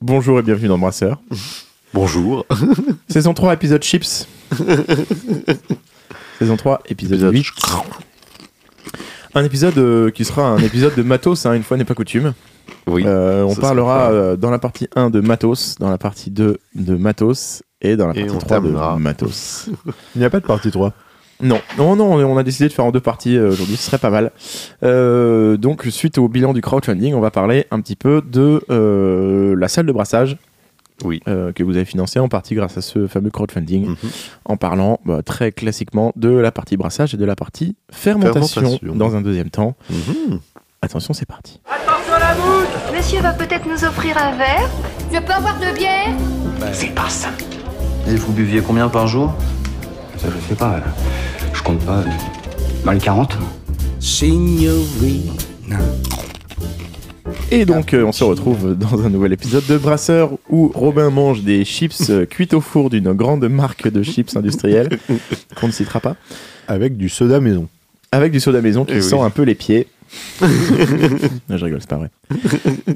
Bonjour et bienvenue dans Brasseur. Bonjour. Saison 3, épisode Chips. Saison 3, épisode, Épisode 8. Un épisode euh, qui sera un épisode de matos, hein, une fois n'est pas coutume. Oui. Euh, on parlera euh, dans la partie 1 de matos, dans la partie 2 de matos et dans la Et partie on 3 de matos. Il n'y a pas de partie 3. Non, non, non, on a décidé de faire en deux parties euh, aujourd'hui, ce serait pas mal. Euh, donc, suite au bilan du crowdfunding, on va parler un petit peu de euh, la salle de brassage Oui. euh, que vous avez financée en partie grâce à ce fameux crowdfunding, Mhm. en parlant bah, très classiquement de la partie brassage et de la partie fermentation, Fermentation. dans un deuxième temps. Mhm. Attention, c'est parti. Monsieur va peut-être nous offrir un verre Je peux avoir de bière Et vous buviez combien par jour? Ça, je sais pas. Compte pas. Dans les 40 Et donc, euh, on se retrouve dans un nouvel épisode de Brasseur où Robin mange des chips euh, cuites au four d'une grande marque de chips industrielle qu'on ne citera pas. Avec du soda maison. Avec du soda maison qui Eh sent oui. un peu les pieds. Non, je rigole, c'est pas vrai.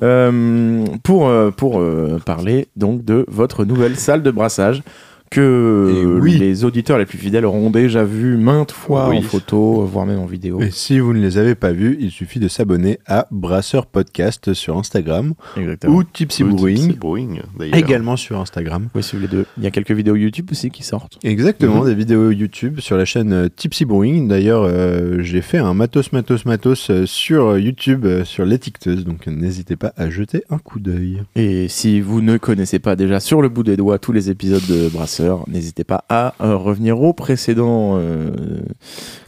Euh, pour euh, pour euh, parler donc de votre nouvelle salle de brassage que oui. les auditeurs les plus fidèles auront déjà vu maintes fois Oui. en photo, voire même en vidéo. Et si vous ne les avez pas vus, il suffit de s'abonner à Brasseur Podcast sur Instagram Exactement. ou Tipsy Brewing également sur Instagram. Oui, suivez les deux. Il y a quelques vidéos YouTube aussi qui sortent. Exactement, Mhm. des vidéos YouTube sur la chaîne euh, Tipsy Brewing. D'ailleurs, euh, j'ai fait un matos matos matos euh, sur YouTube euh, sur l'étiqueteuse, donc n'hésitez pas à jeter un coup d'œil. Et si vous ne connaissez pas déjà sur le bout des doigts tous les épisodes de Brasseur, n'hésitez pas à euh, revenir aux précédents, euh,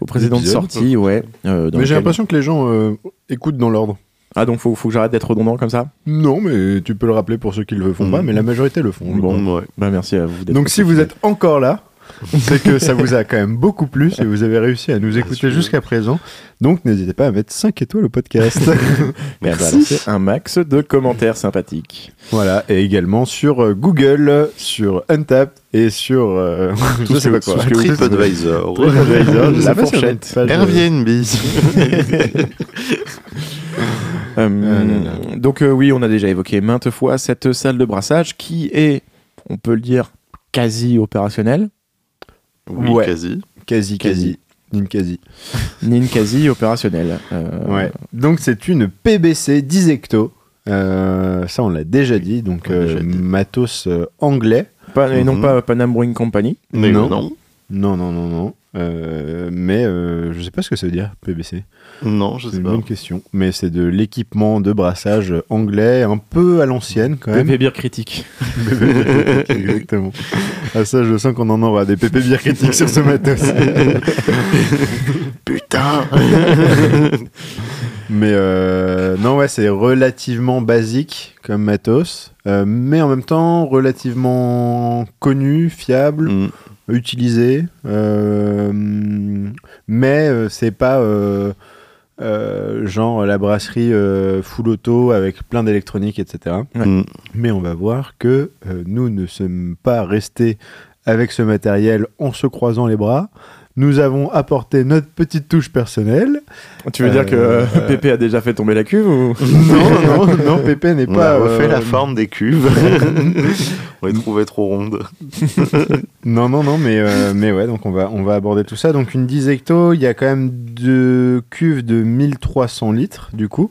aux précédentes Épisodes. sorties, ouais. euh, dans Mais j'ai l'impression que les gens euh, écoutent dans l'ordre. Ah donc faut, faut que j'arrête d'être redondant comme ça? Non, mais tu peux le rappeler pour ceux qui le font pas, mais la majorité le font. Bon. Ouais. Bah merci à vous. d'être Donc si vous êtes encore là, c'est que ça vous a quand même beaucoup plu et vous avez réussi à nous écouter jusqu'à présent. Donc n'hésitez pas à mettre 5 étoiles au podcast. Et à balancer un max de commentaires sympathiques. voilà, et également sur euh, Google, sur Untapped et sur... euh, Tout je ce sais que- pas quoi. TripAdvisor. TripAdvisor, La fourchette. euh, Airbnb. Euh, là, donc euh, oui, on a déjà évoqué maintes fois cette salle de brassage qui est, on peut le dire, quasi opérationnelle. Oui, Ouais. quasi. Quasi, quasi. Une quasi. Nin quasi opérationnelle. Euh, Ouais. Donc c'est une PBC 10 hecto. Euh, ça, on l'a déjà dit. Donc déjà euh, dit. matos euh, anglais. Pas, Et non Mhm. pas Panam Brewing Company. Mais Non. non. Non, non, non, non. Euh, mais euh, je sais pas ce que ça veut dire, PBC. Non, je C'est sais une pas. bonne question. Mais c'est de l'équipement de brassage anglais, un peu à l'ancienne quand même. Pépé bière critique. Exactement. Ah, ça, je sens qu'on en aura des pépé bières critiques sur ce matos. Putain mais euh, non, ouais, c'est relativement basique comme matos, euh, mais en même temps relativement connu, fiable, Mm. Utilisé. euh, mais euh, c'est pas euh, euh, genre la brasserie euh, full auto avec plein d'électronique, etc. Ouais. Mm. Mais on va voir que euh, nous ne sommes pas restés avec ce matériel en se croisant les bras. Nous avons apporté notre petite touche personnelle. Tu veux Euh, dire que euh, Pépé a déjà fait tomber la cuve ou? Non, non, non, Pépé n'est On pas. a refait euh, la forme des cuves. on les trouvait trop rondes. Non, non, non, mais, euh, mais ouais, donc on va, on va aborder tout ça. Donc une 10 hecto, il y a quand même deux cuves de 1300 litres, du coup,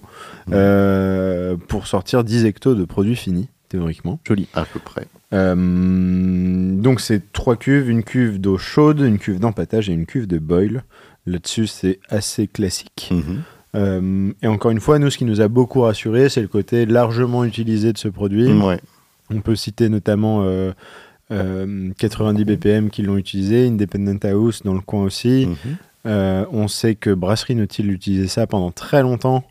euh, pour sortir 10 hectos de produits finis, théoriquement. Joli. À peu près. Euh, donc c'est trois cuves, une cuve d'eau chaude, une cuve d'empattage et une cuve de boil. Là-dessus, c'est assez classique. Mhm. Euh, et encore une fois, nous, ce qui nous a beaucoup rassuré, c'est le côté largement utilisé de ce produit. Ouais. On peut citer notamment euh, euh, 90 BPM qui l'ont utilisé, Independent House dans le coin aussi. Mhm. On sait que Brasserie Nautil utilisait ça pendant très longtemps.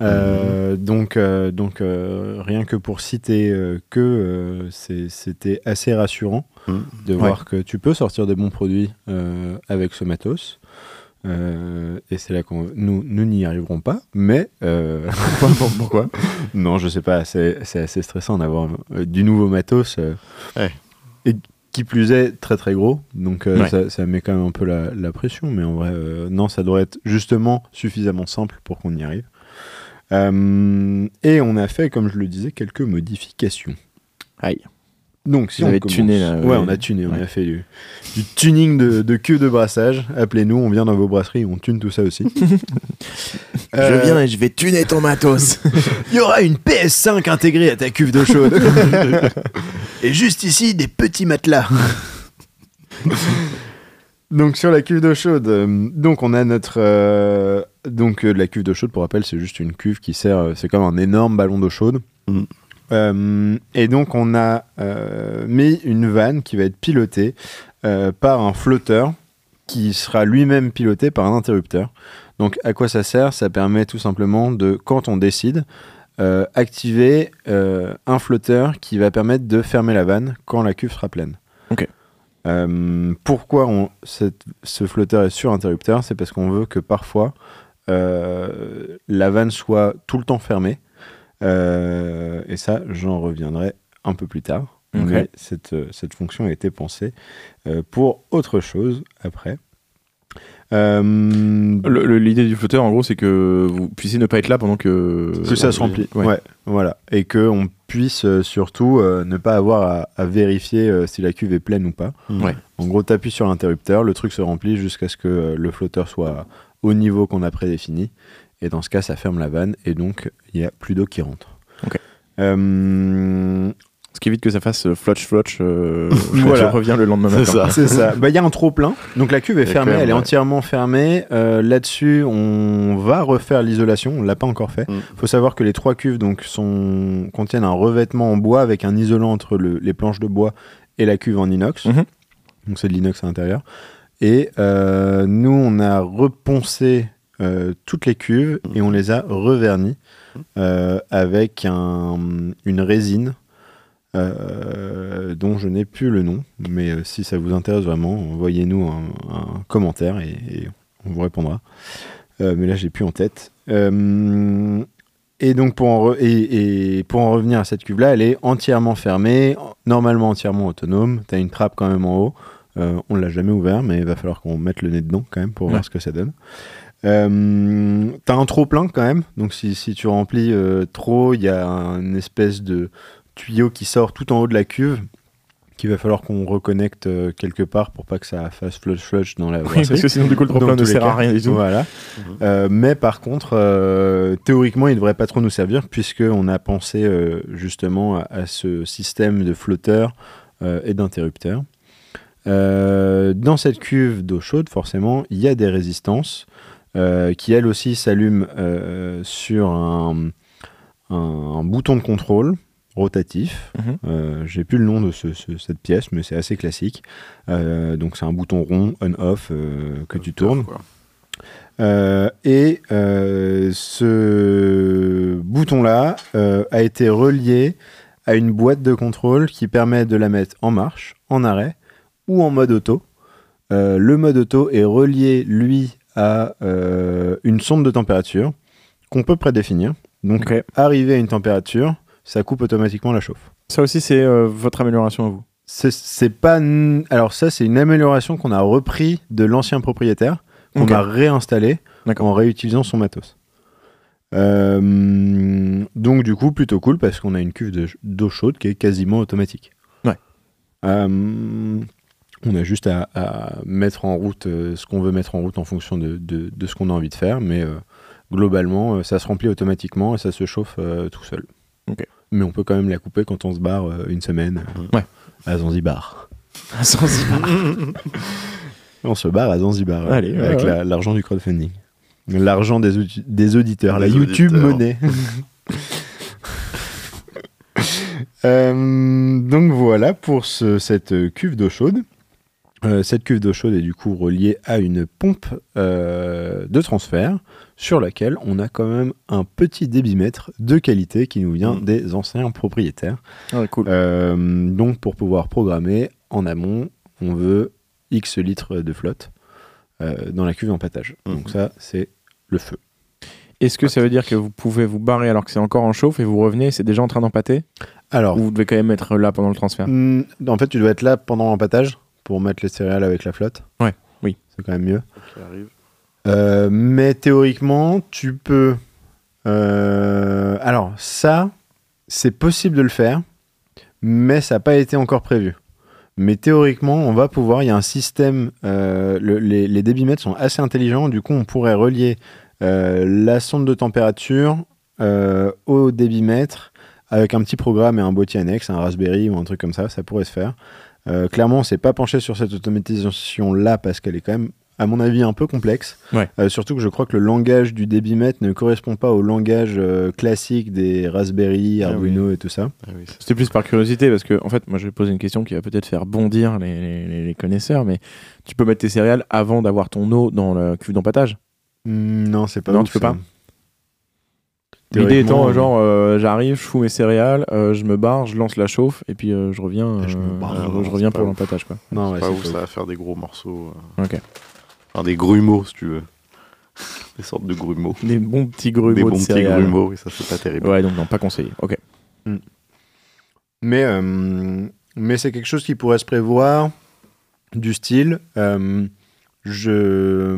Euh, Donc, euh, donc euh, rien que pour citer que c'était assez rassurant Mhm. de voir que tu peux sortir de bons produits avec ce matos. Euh, et c'est là qu'on nous nous n'y arriverons pas, mais euh, pourquoi? Non, je sais pas. C'est c'est assez stressant d'avoir du nouveau matos. euh, Ouais. Et qui plus est très très gros, donc Ouais. ça, ça met quand même un peu la, la pression, mais en vrai, non, ça devrait être justement suffisamment simple pour qu'on y arrive. Euh, et on a fait, comme je le disais, quelques modifications. Aïe. Donc, si Vous on avez commence- tuné, là, Ouais, oui. on a tuné, on Ouais. a fait du, du tuning de, de queue de brassage. Appelez-nous, on vient dans vos brasseries, on tune tout ça aussi. Euh, Je viens et je vais tuner ton matos. Il y aura une PS5 intégrée à ta cuve d'eau chaude. Et juste ici, des petits matelas. Donc sur la cuve d'eau chaude, euh, donc on a notre euh, donc euh, la cuve d'eau chaude pour rappel, c'est juste une cuve qui sert, euh, c'est comme un énorme ballon d'eau chaude. Euh, et donc on a mis une vanne qui va être pilotée par un flotteur qui sera lui-même piloté par un interrupteur. Donc à quoi ça sert? Ça permet tout simplement de, quand on décide, activer un flotteur qui va permettre de fermer la vanne quand la cuve sera pleine. Ok. Euh, pourquoi on, cette- ce flotteur est sur interrupteur C'est parce qu'on veut que parfois euh, la vanne soit tout le temps fermée. Euh, et ça, j'en reviendrai un peu plus tard. Mais cette, cette fonction a été pensée pour autre chose après. Euh, L'idée du flotteur, en gros, c'est que vous puissiez ne pas être là pendant que. que ça se remplit. Ouais. Ouais. voilà. Et qu'on puisse euh, surtout euh, ne pas avoir à, à vérifier euh, si la cuve est pleine ou pas. Ouais. En gros, tu appuies sur l'interrupteur, le truc se remplit jusqu'à ce que euh, le flotteur soit au niveau qu'on a prédéfini. Et dans ce cas, ça ferme la vanne et donc il n'y a plus d'eau qui rentre. Ok. Euh, Ce qui évite que ça fasse euh, flotch flotch. euh, Voilà. Je reviens le lendemain C'est matin. ça. C'est ça. Bah, Il y a un trop plein. Donc la cuve est fermée, même, elle est entièrement fermée. Euh, Là-dessus, on va refaire l'isolation. On l'a pas encore fait. Il Mm. faut savoir que les trois cuves donc sont contiennent un revêtement en bois avec un isolant entre le- les planches de bois et la cuve en inox. Mhm. Donc c'est de l'inox à l'intérieur. Et euh, nous, on a reponcé euh, toutes les cuves et on les a revernies euh, avec un- une résine euh, dont je n'ai plus le nom. Mais euh, si ça vous intéresse vraiment, envoyez-nous un, un commentaire et, et on vous répondra. Euh, mais là, j'ai plus en tête. Et donc, pour en, re- et, et pour en revenir à cette cuve-là, elle est entièrement fermée, normalement entièrement autonome. Tu as une trappe quand même en haut. On l'a jamais ouvert, mais il va falloir qu'on mette le nez dedans quand même pour Ouais. voir ce que ça donne. Euh, T'as un trop plein quand même, donc si, si tu remplis euh, trop, il y a une espèce de tuyau qui sort tout en haut de la cuve qu'il va falloir qu'on reconnecte euh, quelque part pour pas que ça fasse flush flush dans la Oui, parce que sinon, du coup, le trop-plein ne sert à rien du tout. Voilà. Mhm. Euh, mais par contre, euh, théoriquement, il ne devrait pas trop nous servir puisqu'on a pensé euh, justement à, à ce système de flotteurs euh, et d'interrupteurs. Euh, dans cette cuve d'eau chaude, forcément, il y a des résistances euh, qui, elles aussi, s'allument euh, sur un, un- un bouton de contrôle rotatif. Mhm. Euh, J'ai plus le nom de ce- ce- cette pièce, mais c'est assez classique. Euh, donc c'est un bouton rond on-off euh, que tu tournes. Et ce bouton-là a été relié à une boîte de contrôle qui permet de la mettre en marche, en arrêt ou en mode auto. Le mode auto est relié, lui, à une sonde de température qu'on peut prédéfinir. Donc, Ok. arrivé à une température, ça coupe automatiquement la chauffe. Ça aussi, c'est euh, votre amélioration à vous. C'est- pas. Alors, ça, c'est une amélioration qu'on a repris de l'ancien propriétaire, qu'on a réinstallé en réutilisant son matos. Euh, donc du coup plutôt cool parce qu'on a une cuve de- d'eau chaude qui est quasiment automatique. Ouais. Euh, on a juste à, à mettre en route ce qu'on veut mettre en route en fonction de, de- de ce qu'on a envie de faire, mais globalement ça se remplit automatiquement et ça se chauffe tout seul. Ok. Mais on peut quand même la couper quand on se barre euh, une semaine euh, Ouais. à Zanzibar. Zanzibar. On se barre à Zanzibar Allez, ouais, avec ouais. la- l'argent du crowdfunding. L'argent des, des auditeurs, la YouTube auditeurs. monnaie. Euh, donc voilà pour ce- cette cuve d'eau chaude. Euh, cette cuve d'eau chaude est du coup reliée à une pompe euh, de transfert sur laquelle on a quand même un petit débitmètre de qualité qui nous vient Mm. des anciens propriétaires. Ah, cool. Euh, donc pour pouvoir programmer en amont, on veut X litres de flotte dans la cuve d'empattage. Donc Mhm. ça, c'est le feu. Est-ce que ça veut dire que vous pouvez vous barrer alors que c'est encore en chauffe et vous revenez, c'est déjà en train d'empâter Alors, Ou vous devez quand même être là pendant le transfert? Mm, en fait, tu dois être là pendant l'empattage pour mettre les céréales avec la flotte. Ouais, oui. C'est quand même mieux. Euh, mais théoriquement, tu peux Euh, alors, ça, c'est possible de le faire, mais ça n'a pas été encore prévu. Mais théoriquement, on va pouvoir. Il y a un système. euh, le- les, les débitmètres sont assez intelligents. Du coup, on pourrait relier euh, la sonde de température euh, au débitmètre avec un petit programme et un boîtier annexe, un Raspberry ou un truc comme ça. Ça pourrait se faire. Euh, clairement, on s'est pas penché sur cette automatisation-là parce qu'elle est quand même, à mon avis, un peu complexe. Ouais. Euh, surtout que je crois que le langage du débitmètre ne correspond pas au langage euh, classique des Raspberry, Ah Arduino et tout ça. Ah oui, c'est- C'était plus par curiosité parce que, en fait, moi je vais poser une question qui va peut-être faire bondir les, les- les connaisseurs, mais tu peux mettre tes céréales avant d'avoir ton eau dans la cuve d'empâtage Hmm, non, c'est pas Non, tu peux ça. pas? L'idée étant, Théoriquement, euh, genre, euh, j'arrive, je fous mes céréales, euh, je me barre, je lance la chauffe, et puis euh, je reviens, je me euh, barre. je- reviens c'est pour pas ouf. l'empâtage. quoi. Non, ouais, pas pas ça ouf. va faire des gros morceaux. euh, Ok. Enfin, des grumeaux, si tu veux. des sortes de grumeaux. Des bons petits grumeaux des de bons petits céréales. grumeaux, et ça, c'est pas terrible. Ouais, donc non, pas conseillé. Ok. Mais, euh, mais c'est quelque chose qui pourrait se prévoir du style euh, je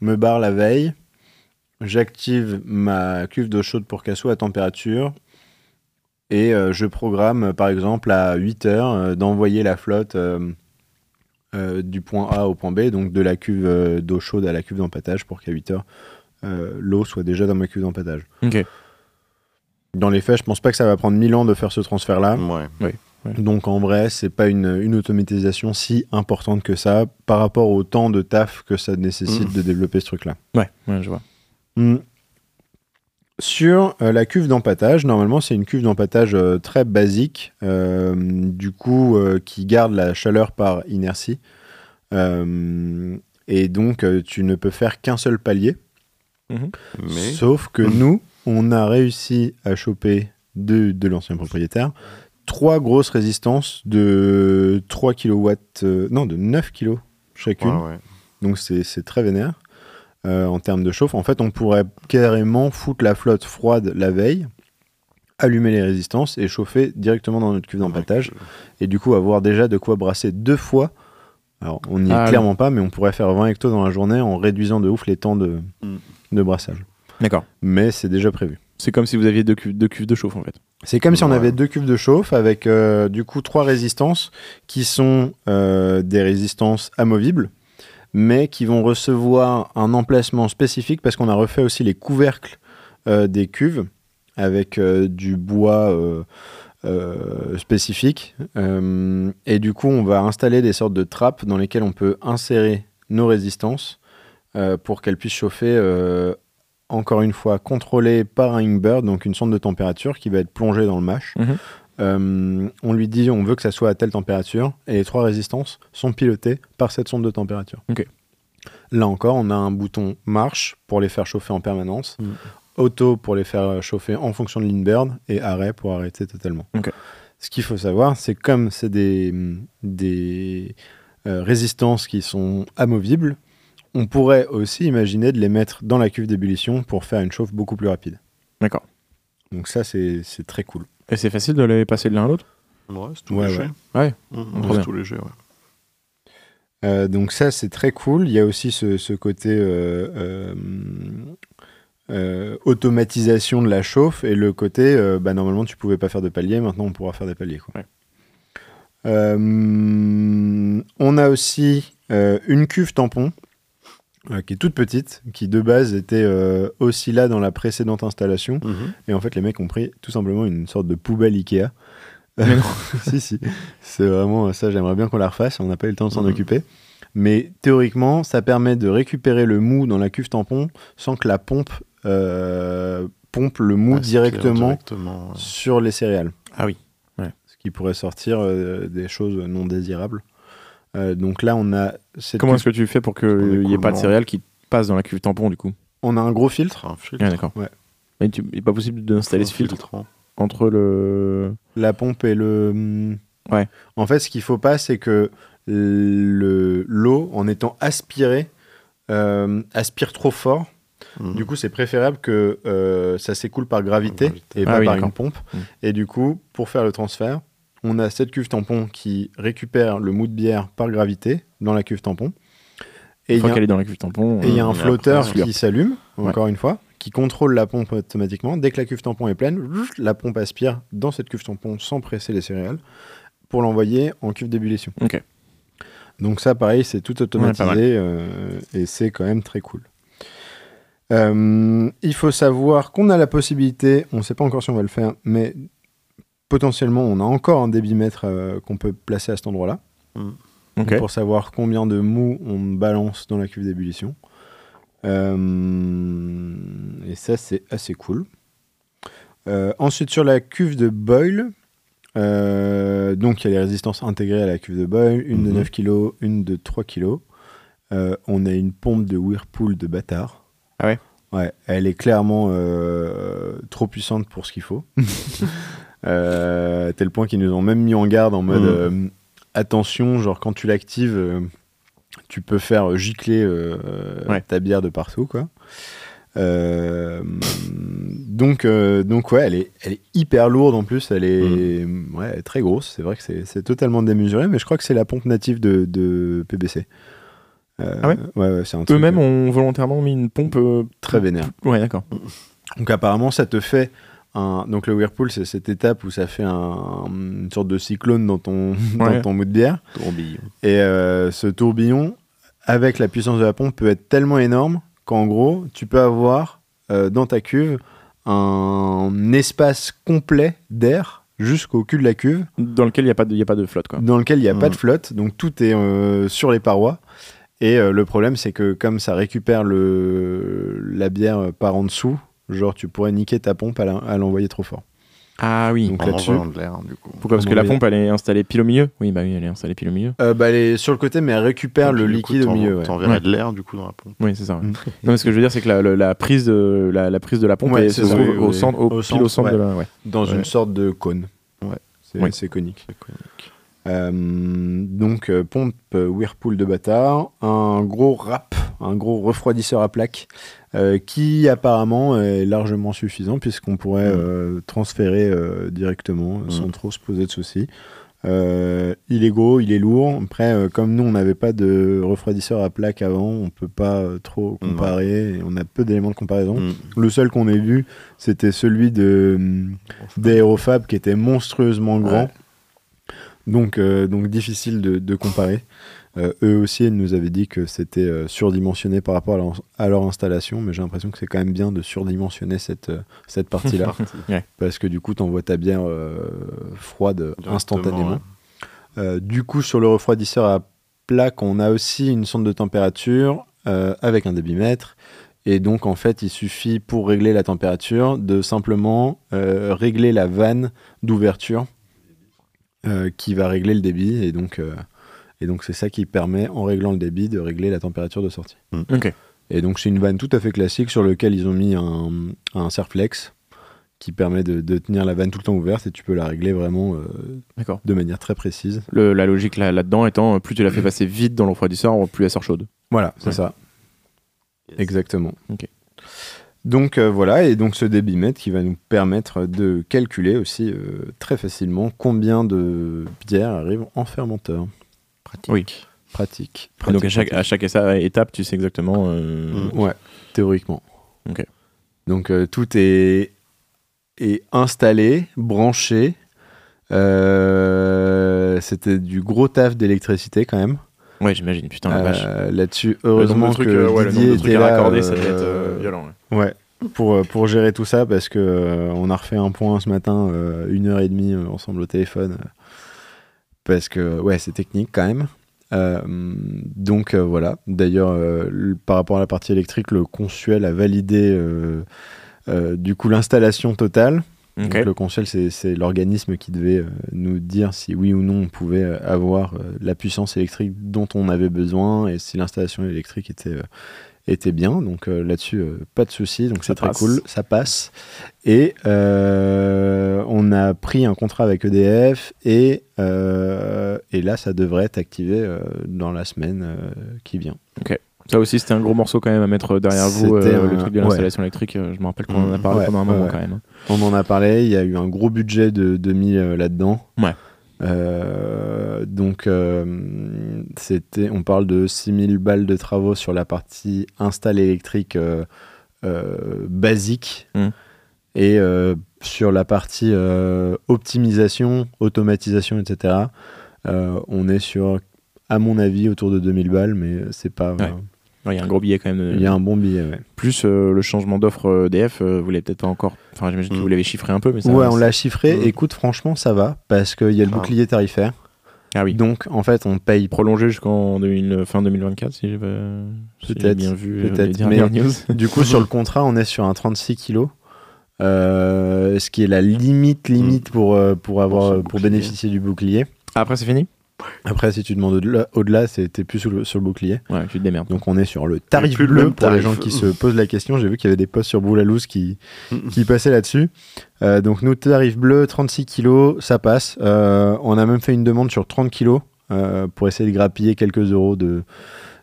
me barre la veille, j'active ma cuve d'eau chaude pour qu'elle soit à température et euh, je programme par exemple à 8 heures euh, d'envoyer la flotte euh, euh, du point A au point B, donc de la cuve euh, d'eau chaude à la cuve d'empâtage pour qu'à 8 heures euh, l'eau soit déjà dans ma cuve d'empâtage. Ok. Dans les faits, je pense pas que ça va prendre 1000 ans de faire ce transfert-là. Ouais. Donc en vrai, c'est pas une, une automatisation si importante que ça par rapport au temps de taf que ça nécessite Mhm. de développer ce truc-là. Ouais, ouais, je vois. Hmm. Sur euh, la cuve d'empâtage, normalement c'est une cuve d'empâtage euh, très basique, euh, du coup qui garde la chaleur par inertie. Et donc tu ne peux faire qu'un seul palier. Mais Sauf que nous, on a réussi à choper de, de l'ancien propriétaire trois grosses résistances de 3 kW, non, de 9 kg chacune. ouais, ouais. Donc c'est très vénère euh, en termes de chauffe. En fait, on pourrait carrément foutre la flotte froide la veille, allumer les résistances et chauffer directement dans notre cuve d'empâtage. Et du coup, avoir déjà de quoi brasser deux fois. Alors, on n'y est Ah, clairement pas, mais on pourrait faire 20 hectos dans la journée en réduisant de ouf les temps de, Mm. de brassage. D'accord. Mais c'est déjà prévu. C'est comme si vous aviez deux cuves, deux cuves de chauffe en fait. C'est comme si on avait deux cuves de chauffe avec euh, du coup trois résistances qui sont euh, des résistances amovibles, mais qui vont recevoir un emplacement spécifique parce qu'on a refait aussi les couvercles euh, des cuves avec euh, du bois euh, spécifique. Et du coup, on va installer des sortes de trappes dans lesquelles on peut insérer nos résistances pour qu'elles puissent chauffer encore une fois contrôlé par un Ingbird, donc une sonde de température qui va être plongée dans le mash. Euh, on lui dit on veut que ça soit à telle température et les trois résistances sont pilotées par cette sonde de température. Là encore, on a un bouton marche pour les faire chauffer en permanence, Mhm. auto pour les faire chauffer en fonction de l'Inbird et arrêt pour arrêter totalement. Ok. Ce qu'il faut savoir, c'est comme c'est des, des euh, résistances qui sont amovibles, on pourrait aussi imaginer de les mettre dans la cuve d'ébullition pour faire une chauffe beaucoup plus rapide. D'accord. Donc ça, c'est très cool. Et c'est facile de les passer de l'un à l'autre Ouais, c'est tout Ouais, léger. ouais. Ouais. Mmh, Trop ouais, bien. c'est tout léger, ouais. Euh, donc ça, c'est très cool. Il y a aussi ce, ce côté euh, euh, euh, automatisation de la chauffe et le côté, euh, bah, normalement, tu pouvais pas faire de paliers, maintenant on pourra faire des paliers. quoi. Ouais. Euh, on a aussi euh, une cuve tampon euh, qui est toute petite, qui de base était euh, aussi là dans la précédente installation. Mhm. Et en fait, les mecs ont pris tout simplement une sorte de poubelle Ikea. Non. si, si. C'est vraiment ça, j'aimerais bien qu'on la refasse. On n'a pas eu le temps de s'en Mhm. occuper. Mais théoriquement, ça permet de récupérer le mou dans la cuve tampon sans que la pompe euh, pompe le mou Aspire directement directement, ouais. sur les céréales. Ah oui. Ce qui pourrait sortir euh, des choses non désirables. Euh, donc là, on a cette Comment est-ce que tu fais pour qu'il n'y ait pas de céréales qui passent dans la cuve tampon du coup on a un gros filtre. Un filtre. Ah d'accord. Ouais. Mais tu- il n'est pas possible d'installer ce filtre entre le. La pompe et le. Ouais. En fait, ce qu'il faut pas, c'est que le- l'eau, en étant aspirée, euh, aspire trop fort. Mhm. Du coup, c'est préférable que euh, ça s'écoule par gravité, Gravité. et Ah pas oui, par d'accord. une pompe. Mm. Et du coup, pour faire le transfert, on a cette cuve tampon qui récupère le mou de bière par gravité dans la cuve tampon. Et Une il est dans la cuve tampon. et il y a un flotteur qui s'allume, Ouais. encore une fois, qui contrôle la pompe automatiquement. Dès que la cuve tampon est pleine, la pompe aspire dans cette cuve tampon sans presser les céréales pour l'envoyer en cuve d'ébullition. Donc ça, pareil, c'est tout automatisé Ouais, euh, et c'est quand même très cool. Euh, il faut savoir qu'on a la possibilité, on ne sait pas encore si on va le faire, mais potentiellement on a encore un débitmètre euh, qu'on peut placer à cet endroit-là Ok. pour savoir combien de mou on balance dans la cuve d'ébullition. Euh, et ça, c'est assez cool. Euh, ensuite, sur la cuve de boil, euh, donc il y a les résistances intégrées à la cuve de boil, une de Mhm. 9 kg, une de 3 kg. Euh, on a une pompe de Whirlpool de bâtard. Ah ouais Ouais, elle est clairement euh, trop puissante pour ce qu'il faut. Euh, tel point qu'ils nous ont même mis en garde en mode Mhm. euh, attention, genre quand tu l'actives, euh, tu peux faire gicler euh, Ouais. ta bière de partout, quoi. Donc, donc ouais, elle est, elle est hyper lourde en plus, elle est, ouais, est très grosse. C'est vrai que c'est totalement démesuré, mais je crois que c'est la pompe native de, de PBC. Ah ouais Ouais, ouais, c'est un truc Eux-mêmes ont volontairement mis une pompe. très vénère. Ouais, d'accord. Donc apparemment, ça te fait un... Donc le Whirlpool, c'est cette étape où ça fait un- une sorte de cyclone dans ton, dans Ouais. ton mou de bière. Tourbillon. Et euh, ce tourbillon, avec la puissance de la pompe, peut être tellement énorme qu'en gros, tu peux avoir euh, dans ta cuve un espace complet d'air jusqu'au cul de la cuve, Dans lequel il n'y a, pas de- il y a pas de flotte, quoi. dans lequel il n'y a pas de flotte, donc tout est euh, sur les parois. Et euh, le problème, c'est que comme ça récupère le, la bière par en dessous, genre tu pourrais niquer ta pompe à l'envoyer trop fort. Ah oui. Donc En là-dessus- envoyant de l'air, du coup. Pourquoi? Parce on que la pompe, elle est installée pile au milieu? Oui, bah oui, elle est installée pile au milieu. Euh, bah, elle est sur le côté, mais elle récupère le coup, liquide au milieu. ouais. T'enverrais Ouais. de l'air, du coup, dans la pompe. Oui, c'est ça. ouais. Mm. Non, mais ce que je veux dire, c'est que la, prise de la, la prise de la pompe Ouais, elle se trouve oui, au oui. centre, au, Au pile au centre, de la. Ouais. Dans Ouais. une sorte de cône. Ouais. C'est Oui. c'est conique. C'est conique. Euh, donc, euh, pompe euh, Whirlpool de bâtard, un gros rap, un gros refroidisseur à plaque, euh, qui apparemment est largement suffisant puisqu'on pourrait Mm. euh, transférer euh, directement Mm. sans trop se poser de soucis. Il est gros, il est lourd. Après, comme nous, on n'avait pas de refroidisseur à plaque avant, on peut pas trop comparer. et on a peu d'éléments de comparaison. Mm. Le seul qu'on ait vu, c'était celui de d'Aerofab qui était monstrueusement grand. Ouais. Donc, donc difficile de, de comparer. Euh, eux aussi, ils nous avaient dit que c'était euh, surdimensionné par rapport à leur, à leur installation, mais j'ai l'impression que c'est quand même bien de surdimensionner cette, euh, cette partie-là. Ouais. Parce que du coup, tu envoies ta bière froide instantanément. ouais. Du coup, sur le refroidisseur à plaque, on a aussi une sonde de température avec un débitmètre. Et donc, en fait, il suffit pour régler la température de simplement euh, régler la vanne d'ouverture euh, qui va régler le débit. Et donc, euh, et donc, c'est ça qui permet, en réglant le débit, de régler la température de sortie. Ok. Et donc, c'est une vanne tout à fait classique sur lequel ils ont mis un, un serflex qui permet de, de tenir la vanne tout le temps ouverte et tu peux la régler vraiment euh, de manière très précise. Le- la logique là- là-dedans étant, euh, plus tu la fais passer vite dans le refroidisseur, plus elle sort chaude. Voilà, c'est Ouais. ça. Exactement. Donc euh, voilà, et donc ce débitmètre qui va nous permettre de calculer aussi euh, très facilement combien de bières arrivent en fermenteur. Pratique. Oui. Pratique. Donc à Pratique, chaque, à chaque étape, tu sais exactement. euh, Mm. Ouais, théoriquement. Ok. Donc euh, tout est, est installé, branché. Euh, C'était du gros taf d'électricité quand même. Ouais, j'imagine. Putain, la vache. Là-dessus, Le heureusement de trucs, que ouais, le Didier était à là. raccorder, ça devait être violent. ouais. Ouais, pour, pour gérer tout ça, parce que euh, on a refait un point ce matin, euh, une heure et demie euh, ensemble au téléphone, parce que ouais, c'est technique quand même. Euh, donc euh, voilà. D'ailleurs, euh, par rapport à la partie électrique, le consuel a validé du coup l'installation totale. Donc, le consuel, c'est l'organisme qui devait nous dire si oui ou non on pouvait avoir la puissance électrique dont on avait besoin et si l'installation électrique était, était bien. Donc euh, là-dessus, euh, pas de souci. Donc c'est très passe. cool, ça passe. Et euh, on a pris un contrat avec EDF et, et là, ça devrait être activé dans la semaine qui vient. Ça aussi, c'était un gros morceau quand même à mettre derrière vous, euh, le truc de l'installation électrique. Je me rappelle qu'on en a Mm. parlé Ouais, pendant un moment ouais. quand même. hein. On en a parlé, il y a eu un gros budget de, de mis euh, là-dedans. Ouais. Euh, donc, euh, c'était, on parle de 6000 balles de travaux sur la partie install électrique euh, basique. Mm. Et sur la partie optimisation, automatisation, etc., on est sur, à mon avis, autour de 2000 balles, mais c'est pas. Ouais. Il y a un gros billet quand même. Il y a un bon billet, ouais. Plus euh, le changement d'offre euh, EDF, euh, vous l'avez peut-être pas encore. Enfin, j'imagine que Mm. vous l'avez chiffré un peu, mais ça. ouais, on l'a chiffré. Mm. Écoute, franchement, ça va, parce qu'il y a le Ah. bouclier tarifaire. Ah oui. Donc, en fait, on paye Prolongé jusqu'en 2000 fin 2024, si j'ai si bien vu euh, peut-être, mais- news. Du coup, sur le contrat, on est sur un 36 kilos, euh, ce qui est la limite limite pour, euh, pour, avoir, pour bénéficier du bouclier. Ah, après, c'est fini? Après, si tu demandes au-delà, au-delà, c'est- t'es plus sur le, sur le bouclier. Ouais, tu te démerdes. Donc, on est sur le tarif le bleu pour les gens qui se posent la question. J'ai vu qu'il y avait des posts sur Boulalouse qui, qui passaient là-dessus. Euh, donc, nous, tarif bleu, 36 kilos, ça passe. Euh, on a même fait une demande sur 30 kilos euh, pour essayer de grappiller quelques euros de,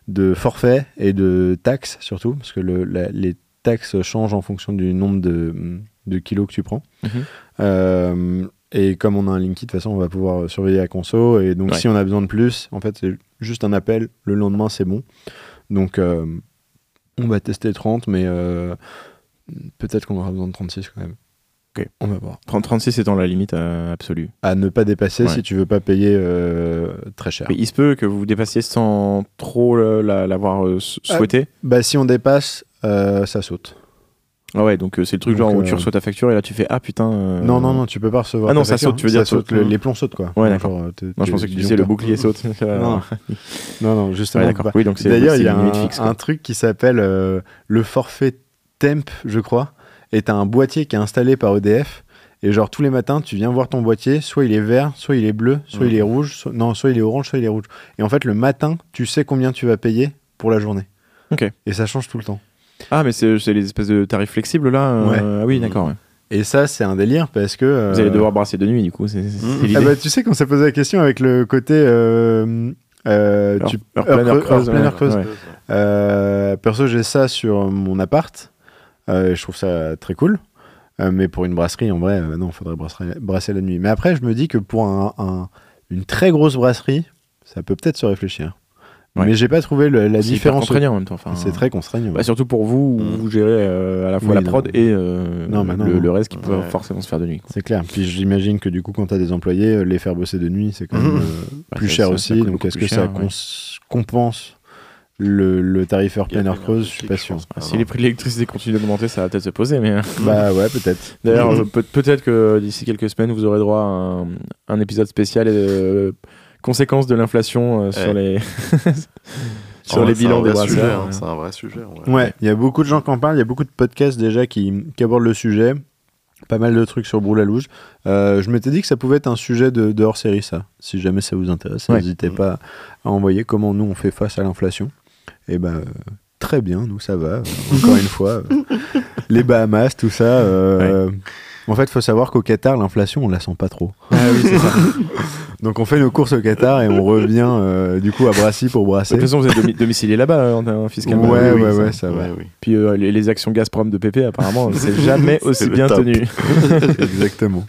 de forfait et de taxes surtout, parce que le, la- les taxes changent en fonction du nombre de, de kilos que tu prends. Mhm. Euh, et comme on a un link kit, de toute façon, on va pouvoir surveiller la conso. Et donc, Ouais. si on a besoin de plus, en fait, c'est juste un appel. Le lendemain, c'est bon. Donc, euh, on va tester 30, mais euh, peut-être qu'on aura besoin de 36 quand même. Ok. On va voir. 30, 36 étant la limite euh, absolue. À ne pas dépasser Ouais. si tu veux pas payer euh, très cher. Mais il se peut que vous dépassiez sans trop l'avoir euh, souhaité. Bah, si on dépasse, euh, ça saute. Ah ouais, donc euh, c'est le truc Donc, genre où euh, tu reçois ta facture et là tu fais Ah putain. euh, Non, non, non, tu peux pas recevoir. Ah non, ça facture, saute, tu veux ça dire, saute, saute. le- les plombs sautent, quoi. Ouais, d'accord. euh, Non, je pensais que tu disais le bouclier saute. Non. Non, non, justement. Ouais, d'accord. Oui, donc c'est D'ailleurs, il y a un, fixe. quoi. un truc qui s'appelle euh, le forfait temp, je crois. Et t'as un boîtier qui est installé par EDF. Et genre, tous les matins, tu viens voir ton boîtier. Soit il est vert, soit il est bleu, soit il est rouge. soit- Non, soit il est orange, soit il est rouge. Et en fait, le matin, tu sais combien tu vas payer pour la journée. Ok. Et ça change tout le temps. Ah, mais c'est les espèces de tarifs flexibles là euh, Ouais. Ah oui, d'accord. ouais. Et ça, c'est un délire parce que. euh, Vous allez devoir brasser de nuit du coup, c'est Mm. Ah bah, tu sais qu'on s'est posé la question avec le côté. euh, euh, Heure- tu- heure heure pleine, heure creu- creuse, heure. Ouais. Euh, perso, j'ai ça sur mon appart. Euh, je trouve ça très cool. Euh, mais pour une brasserie, en vrai, euh, non, il faudrait brasser, brasser la nuit. Mais après, je me dis que pour un- un- une très grosse brasserie, ça peut peut-être se réfléchir. Ouais. Mais j'ai pas trouvé le- la C'est différence. contraignant en même temps. enfin, C'est très contraignant. Bah, surtout pour vous, où Mm. vous gérez euh, à la fois Oui, la non. prod et euh, Non, mais non, le, non. le reste qui peut Ouais. forcément se faire de nuit. C'est clair. Puis j'imagine que du coup, quand tu as des employés, euh, les faire bosser de nuit, c'est quand même Bah, plus cher ça- aussi. Donc est-ce que cher, ça compense le, le tarif heure pleine heure creuse? Je suis pas sûr. Ah, si les prix de l'électricité continuent d'augmenter, ça va peut-être se poser. Mais Bah ouais, peut-être. d'ailleurs, peut- peut-être que d'ici quelques semaines, vous aurez droit à un, un épisode spécial euh, conséquences de l'inflation euh, sur les sur En les bilans des sujet, brasseurs. hein. C'est un vrai sujet. Ouais, il y a beaucoup de gens qui en parlent, il y a beaucoup de podcasts déjà qui, qui abordent le sujet. Pas mal de trucs sur Broulallouge. Euh, je m'étais dit que ça pouvait être un sujet de, de hors série, ça. Si jamais ça vous intéresse, Ouais. n'hésitez pas à envoyer comment nous on fait face à l'inflation. Et ben euh, très bien, nous ça va. Euh, Encore une fois, les Bahamas, tout ça. euh, En fait, il faut savoir qu'au Qatar, l'inflation, on la sent pas trop. Ah oui, c'est ça. Donc on fait nos courses au Qatar et on revient euh, du coup à Brassy pour De brasser. toute façon, vous êtes domi- domicilié là-bas euh, en, en fiscalement. Ouais, Oui, ouais, ça. ouais, ça va. Ouais, oui. Puis euh, les, les actions Gazprom de PP, apparemment, c'est jamais aussi bien top. tenu. Exactement.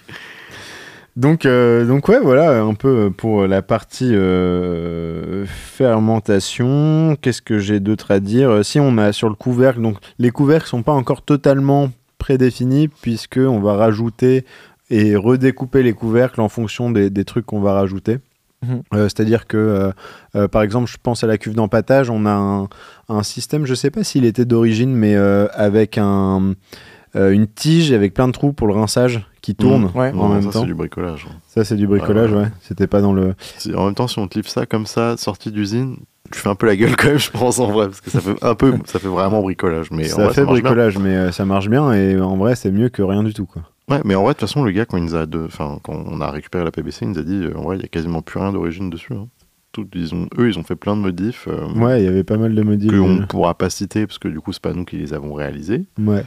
Donc, euh, donc ouais, voilà un peu pour la partie euh, fermentation. Qu'est-ce que j'ai d'autre à dire? Si on a sur le couvercle, donc les couvercles sont pas encore totalement prédéfinis puisque on va rajouter et redécouper les couvercles en fonction des, des trucs qu'on va rajouter. Mhm. Euh, C'est-à-dire que, euh, euh, par exemple, je pense à la cuve d'empattage, on a un, un système, je sais pas s'il était d'origine, mais euh, avec un, euh, une tige avec plein de trous pour le rinçage qui tourne Ouais. en Non, même ça, temps. c'est du bricolage. Ça, c'est du bricolage, Ouais, ouais. ouais. C'était pas dans le. En même temps, si on te livre ça comme ça, sorti d'usine, tu fais un peu la gueule quand même, je pense, en vrai, parce que ça fait un peu, ça fait vraiment bricolage. Mais en ça vrai, fait bien. bricolage, mais euh, ça marche bien et en vrai, c'est mieux que rien du tout, quoi. Ouais, mais en vrai, de toute façon, le gars, quand, il nous a de... enfin, quand on a récupéré la PBC, il nous a dit, euh, en vrai, il y a quasiment plus rien d'origine dessus. hein. Tout, ils ont, eux, ils ont fait plein de modifs euh, Ouais, il y avait pas mal de modifs. qu'on euh, pourra pas citer, parce que du coup, c'est pas nous qui les avons réalisés. Ouais.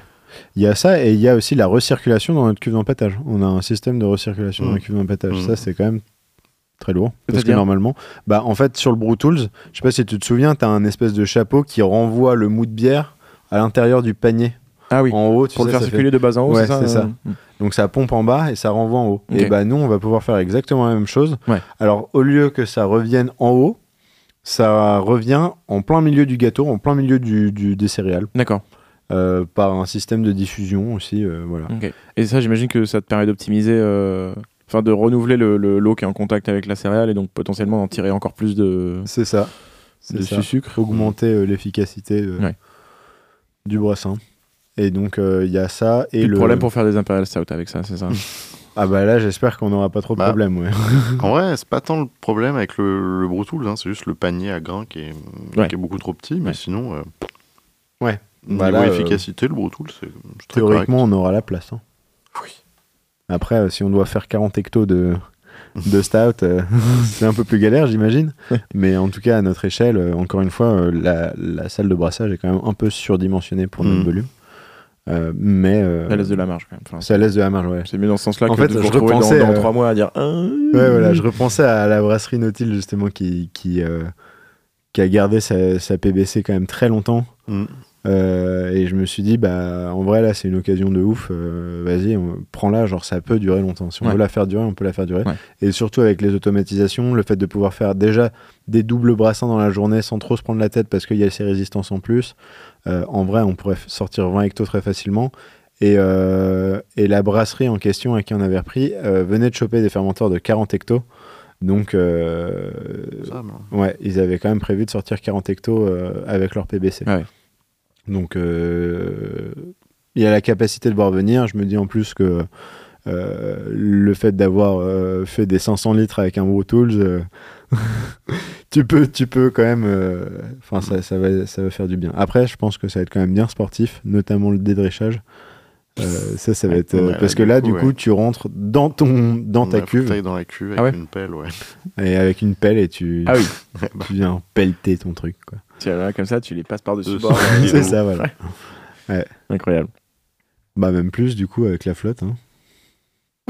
Il y a ça et il y a aussi la recirculation dans notre cuve d'empattage. On a un système de recirculation dans la Mm. cuve d'empattage. Ça, c'est quand même très lourd. Parce que normalement, bah, en fait, sur le Brew Tools, je sais pas si tu te souviens, tu as un espèce de chapeau qui renvoie le mou de bière à l'intérieur du panier. Ah oui. En haut, tu Pour le faire fait- circuler de bas en haut, Ouais, c'est ça ça. euh, Donc ça pompe en bas et ça renvoie en haut. Et bah nous, on va pouvoir faire exactement la même chose. Ouais. Alors au lieu que ça revienne en haut, ça revient en plein milieu du gâteau, en plein milieu du, du- des céréales. D'accord. euh, par un système de diffusion aussi. euh, voilà. Et ça, j'imagine que ça te permet d'optimiser, euh, enfin de renouveler le, le lot qui est en contact avec la céréale et donc potentiellement d'en tirer encore plus de, C'est ça. C'est de ça. sucre. Augmenter euh, l'efficacité euh, Ouais. du brassin. Et donc euh, il y a ça et Et le le problème pour faire des Imperial Stout avec ça, c'est ça Ah bah là j'espère qu'on n'aura pas trop de Bah, problème. Ouais. En vrai, c'est pas tant le problème avec le, le Brew Tools, hein, c'est juste le panier à grains qui est, Ouais. qui est beaucoup trop petit, mais Ouais. sinon, euh, Ouais. niveau Bah là, euh, efficacité, le Brew Tools, c'est c'est très Théoriquement correct. on aura la place. hein. Après euh, si on doit faire 40 hectos de de stout, euh, c'est un peu plus galère j'imagine. Mais en tout cas à notre échelle, euh, encore une fois, euh, la, la salle de brassage est quand même un peu surdimensionnée pour notre Mm. volume. Euh, mais euh, Ça laisse de la marge quand même. Enfin, ça laisse de la marge, ouais. c'est mieux dans ce sens-là En que fait, de je repensais, dans, dans trois mois à dire. Ah, Ouais, voilà, je repensais à la brasserie Nautil justement qui, qui, euh, qui a gardé sa, sa PBC quand même très longtemps. Mm. Euh, et je me suis dit, bah, en vrai, là, c'est une occasion de ouf. euh, Vas-y, prends-la, genre, ça peut durer longtemps. Si on Ouais. veut la faire durer, on peut la faire durer. Ouais. Et surtout avec les automatisations, le fait de pouvoir faire déjà des doubles brassins dans la journée sans trop se prendre la tête parce qu'il y a ces résistances en plus. Euh, en vrai, on pourrait sortir 20 hectos très facilement. Et, euh, et la brasserie en question à qui on avait repris euh, venait de choper des fermenteurs de 40 hectos. Donc, euh, ouais, ils avaient quand même prévu de sortir 40 hectos euh, avec leur PBC. Ouais. Donc, euh, il y a la capacité de voir venir. Je me dis en plus que euh, le fait d'avoir euh, fait des 500 litres avec un Brew Tools, euh, tu, peux, tu peux quand même. euh, Enfin, ça, ça, va, ça va faire du bien. Après, je pense que ça va être quand même bien sportif, notamment le dédréchage. Euh, ça, ça va être. ouais, parce que du là, coup, du ouais. coup, tu rentres dans, ton, dans on ta cuve dans la cuve avec Ah ouais une pelle, ouais. et avec une pelle et tu, Ah oui. tu viens pelleter ton truc. Quoi. Tiens, là, comme ça, tu les passes par-dessus bord. Il est C'est ça, voilà. Incroyable. Bah, même plus, du coup, avec la flotte. hein.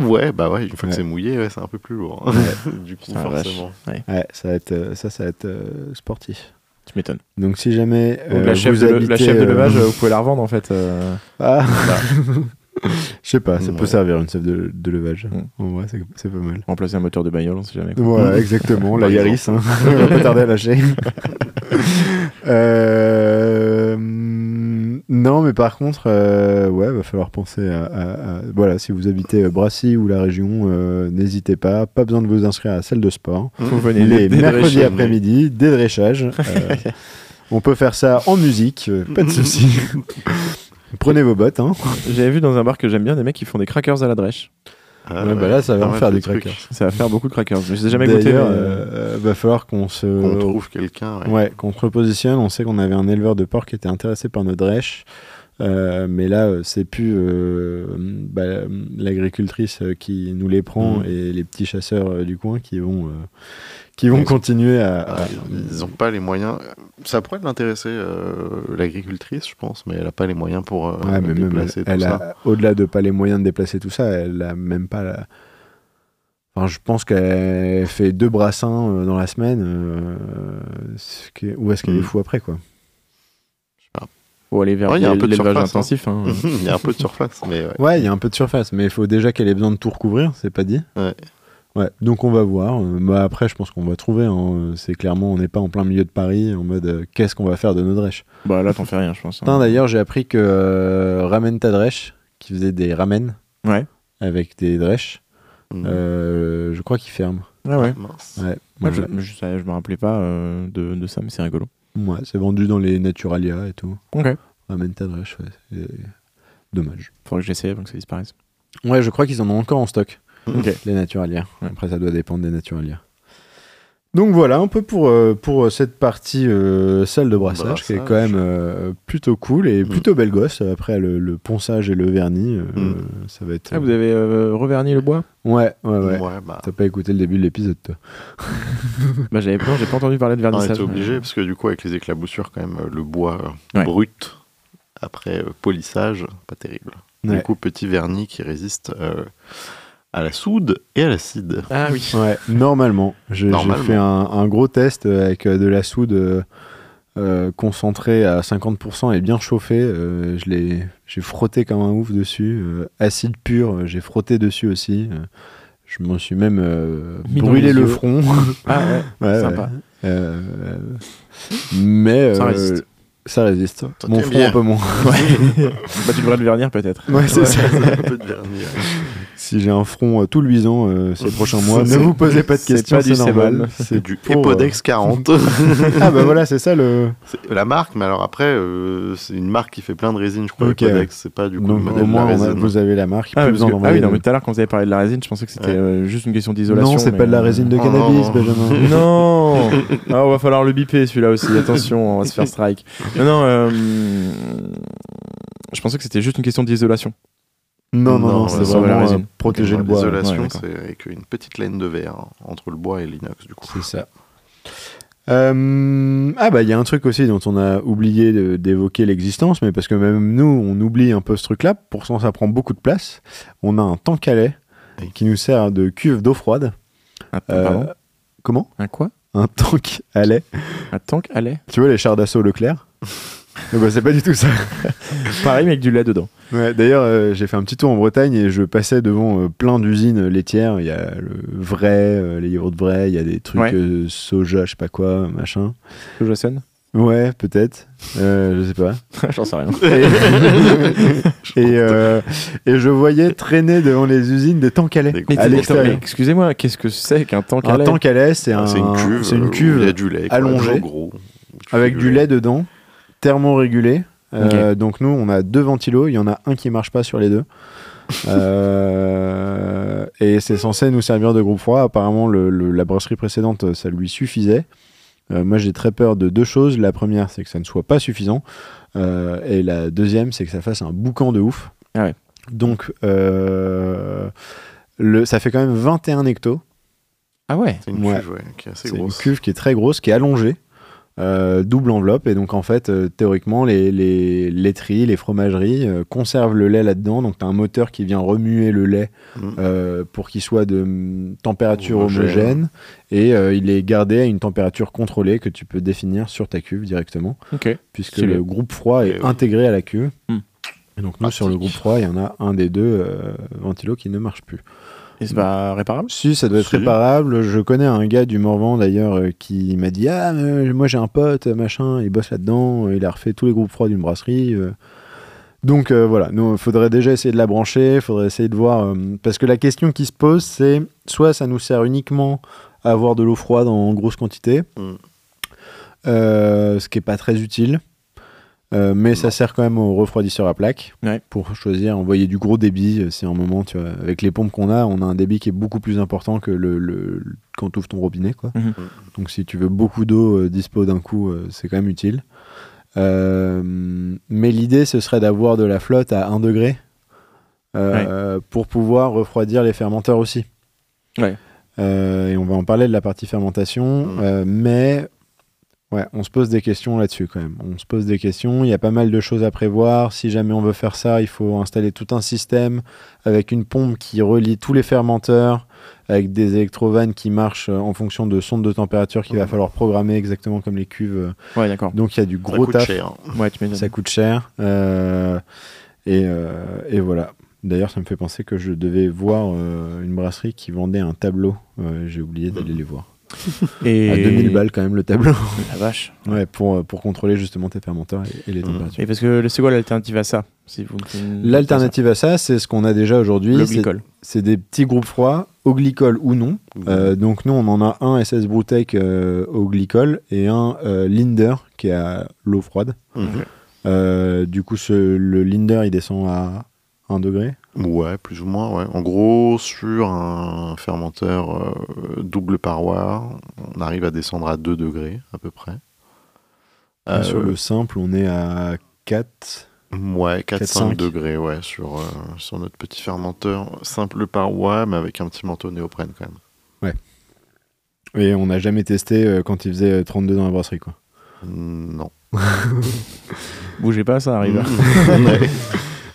Ouais, bah ouais, une fois Ouais. que c'est mouillé, ouais, c'est un peu plus lourd. hein. du coup, forcément. Ouais, Ouais, ça va être, euh, ça, ça va être euh, sportif. tu m'étonnes. Donc, si jamais. Donc, euh, la, chef vous de, habitez, la chef de euh, levage, vous pouvez la revendre en fait. euh, Ah Je sais pas, ça peut Ouais. servir une chef de, de levage. Mm. En vrai, c'est c'est pas mal. remplacer un moteur de bagnole, on sait jamais. Voilà, exactement, la Yaris. Hein. On va pas tarder à lâcher. Euh, Non, mais par contre, euh, ouais, va falloir penser à, à- à- Voilà, si vous habitez euh, Brassy ou la région, euh, n'hésitez pas. Pas besoin de vous inscrire à la salle de sport. Vous venez Les mercredis après-midi, dédréchage. On peut faire ça en musique, pas de souci. Prenez vos bottes. Hein. J'avais vu dans un bar que j'aime bien des mecs qui font des crackers à la drèche. Ah, Ouais, bah là, ça va en faire de des trucs. crackers. Ça va faire beaucoup de crackers. Je les ai jamais goûté. Mais- euh, va falloir qu'on se On trouve quelqu'un. ouais. Ouais, qu'on se repositionne. On sait qu'on avait un éleveur de porc qui était intéressé par notre drèche. Euh, mais là, euh, c'est plus euh, bah, euh, l'agricultrice euh, qui nous les prend Mm. et les petits chasseurs euh, du coin qui vont, euh, qui vont Ils continuer à. Ah, à- ils n'ont pas les moyens. Ça pourrait l'intéresser, euh, l'agricultrice, je pense, mais elle n'a pas les moyens pour euh, Ouais, mais même elle, déplacer tout elle ça. au-delà de pas les moyens de déplacer tout ça, elle a même pas la. Enfin, je pense qu'elle fait deux brassins euh, dans la semaine. euh, ce qui est- Où est-ce qu'elle est fou après, quoi? Faut aller vers Ouais, il y a un peu de l'élevage surface, hein. intensif. hein. Il y a un peu de surface, mais ouais. Ouais, il y a un peu de surface, mais il faut déjà qu'elle ait besoin de tout recouvrir, c'est pas dit. Ouais. Ouais, donc on va voir. Bah après, je pense qu'on va trouver. hein. C'est clairement, on n'est pas en plein milieu de Paris en mode euh, qu'est-ce qu'on va faire de nos drèches. Bah là, t'en fais rien, je pense. hein. D'ailleurs, j'ai appris que euh, Ramen ta drèche, qui faisait des ramen Ouais. avec des drèches, Mm. euh, je crois qu'il ferme. Ah ouais. Mince. Ouais, Moi, je, je, me rappelais pas euh, de, de ça, mais c'est rigolo. Ouais, c'est vendu dans les Naturalia et tout. Ok. Ramen ta drèche, ouais. Dommage. Faudrait que j'essaie avant que ça disparaisse. Ouais, je crois qu'ils en ont encore en stock. Ok. Les Naturalia. Ouais. Après, ça doit dépendre des Naturalia. Donc voilà un peu pour, euh, pour cette partie euh, salle de brassage, qui est quand même euh, plutôt cool et plutôt belle gosse. Après le, le ponçage et le vernis, euh, Mm. ça va être. Ah, vous avez euh, reverni le bois? Ouais, ouais, ouais. Ouais, bah, T'as pas écouté le début de l'épisode, toi Bah, j'avais peur, j'ai pas entendu parler de on vernissage. était obligé, parce que du coup, avec les éclaboussures, quand même, euh, le bois euh, Ouais. brut, après euh, polissage, pas terrible. Ouais. Du coup, petit vernis qui résiste euh, à la soude et à l'acide. Ah oui. Ouais, normalement. J'ai fait un, un gros test avec euh, de la soude euh, euh, concentrée à 50% et bien chauffée. Euh, je l'ai- j'ai frotté comme un ouf dessus. Euh, acide pur, euh, j'ai frotté dessus aussi. Euh, je m'en suis même euh, brûlé le yeux. front. Ah ouais. Ouais, Sympa. ouais. Euh, euh, mais Ça euh, résiste. Ça résiste. Mon front bien. un peu moins. Bah, tu devrais le vernir peut-être. Ouais, c'est ça. un peu de vernis. Si j'ai un front euh, tout luisant euh, ces prochains mois, ne vous posez pas de c'est questions, pas du c'est normal. C'est Du euh, Epodex 40. Ah bah voilà, c'est ça le. La marque, mais alors après, euh, c'est une marque qui fait plein de résines, je crois. Ok, Epodex, c'est pas du coup Donc le modèle au moins de la on a- résine. vous avez la marque. Ah, plus besoin que- ah oui, non, mais tout à l'heure quand vous avez parlé de la résine, je pensais que c'était Ouais. euh, juste une question d'isolation. Non, c'est pas de la euh, résine de Oh, cannabis, non. Benjamin. Non Ah, On va falloir le biper celui-là aussi, attention, on va se faire strike. Non, non, euh, je pensais que c'était juste une question d'isolation. Non, non, Non, c'est vraiment euh, protéger le bois. L'isolation, ouais, c'est avec une petite laine de verre entre le bois et l'inox, du coup. C'est ça. Euh, ah bah il y a un truc aussi dont on a oublié d'évoquer l'existence, mais parce que même nous on oublie un peu ce truc-là, pourtant ça prend beaucoup de place. On a un tank à lait Oui. qui nous sert de cuve d'eau froide. Un, Euh, comment un quoi Un tank à lait. Un tank à lait Tu vois les chars d'assaut Leclerc? Eh ben, C'est pas du tout ça. Pareil, mais avec du lait dedans. Ouais, D'ailleurs, euh, j'ai fait un petit tour en Bretagne et je passais devant euh, plein d'usines laitières. Il y a le vrai, euh, les yaourts vrais, il y a des trucs Ouais. euh, soja, je sais pas quoi, machin. Jason Ouais, peut-être. Euh, je sais pas. J'en sais rien. Et, et, euh, et je voyais traîner devant les usines des tanks à lait. Des Mais, à attends, l'extérieur. excusez-moi, qu'est-ce que c'est qu'un tank à Un lait tank à lait, c'est un, Ah, C'est une cuve. c'est une euh, où cuve Il y a du lait. quoi, allongée, gros. Tu avec du lait dedans, thermorégulé. Euh. Donc nous, on a deux ventilos. Il y en a un qui marche pas sur les deux. Euh, et c'est censé nous servir de groupe froid. Apparemment, le- le- la brasserie précédente, ça lui suffisait. Euh, moi, j'ai très peur de deux choses. La première, c'est que ça ne soit pas suffisant. Euh, et la deuxième, c'est que ça fasse un boucan de ouf. Ah ouais. Donc, euh, le, ça fait quand même 21 hectos. Ah ouais C'est une Ouais. cuve ouais, qui est assez C'est une grosse. cuve qui est très grosse, qui est allongée, euh, double enveloppe. Et donc, en fait, euh, théoriquement, les, les laiteries, les fromageries euh, conservent le lait là-dedans. Donc, tu as un moteur qui vient remuer le lait Mm. pour qu'il soit de mm, température homogène. Et il est gardé à une température contrôlée que tu peux définir sur ta cuve directement, puisque le groupe froid est intégré à la cuve. Mm. Et donc, nous, sur le groupe froid, il y en a un des deux ventilos qui ne marche plus. Et c'est pas réparable? Si, ça doit être Si. réparable. Je connais un gars du Morvan d'ailleurs euh, qui m'a dit Ah, moi j'ai un pote, machin, il bosse là-dedans, il a refait tous les groupes froids d'une brasserie. euh. Donc euh, voilà, il faudrait déjà essayer de la brancher, il faudrait essayer de voir. euh, parce que la question qui se pose, c'est soit ça nous sert uniquement à avoir de l'eau froide en grosse quantité, Mm. euh, ce qui est pas très utile. Euh, mais ça sert quand même au refroidisseur à plaque Ouais. pour choisir, envoyer du gros débit. euh, C'est un moment, tu vois, avec les pompes qu'on a, on a un débit qui est beaucoup plus important que le, quand tu ouvres ton robinet. Quoi. Mhm. Donc si tu veux beaucoup d'eau euh, dispo d'un coup, euh, c'est quand même utile. Euh, mais l'idée, ce serait d'avoir de la flotte à 1 degré euh, pour pouvoir refroidir les fermenteurs aussi. Ouais. Euh, et on va en parler de la partie fermentation, euh, mais ouais, on se pose des questions là-dessus quand même. On se pose des questions. Il y a pas mal de choses à prévoir. Si jamais on veut faire ça, il faut installer tout un système avec une pompe qui relie tous les fermenteurs, avec des électrovannes qui marchent euh, en fonction de sondes de température qu'il va falloir programmer exactement comme les cuves. Ouais, d'accord. Donc il y a du Ça gros coûte taf. cher. Ouais, tu. Ça coûte cher. Euh, et, euh, et voilà. D'ailleurs, ça me fait penser que je devais voir euh, une brasserie qui vendait un tableau. Euh, J'ai oublié d'aller les voir. Et... À 2000 balles quand même le tableau. La vache. ouais, pour, euh, pour contrôler justement tes fermenteurs et, et les Mhm. températures. Et parce que c'est quoi l'alternative à ça si vous L'alternative à ça, c'est ce qu'on a déjà aujourd'hui. Le glycol. C'est des petits groupes froids, au glycol ou non. Euh, donc nous, on en a un SS Brewtech euh, au glycol et un euh, Linder qui est à l'eau froide. Du coup, ce- le Linder, il descend à 1 degré. Ouais, plus ou moins, ouais. En gros, sur un fermenteur euh, double paroi, on arrive à descendre à 2 degrés, à peu près. Euh, Sur le simple, on est à 4. Ouais, 4-5 4-5. degrés, ouais, sur, euh, sur notre petit fermenteur simple paroi, mais avec un petit manteau néoprène quand même. Et on n'a jamais testé euh, quand il faisait 32 dans la brasserie. Quoi. Mm, Non. Bougez pas, ça arrive. Ouais.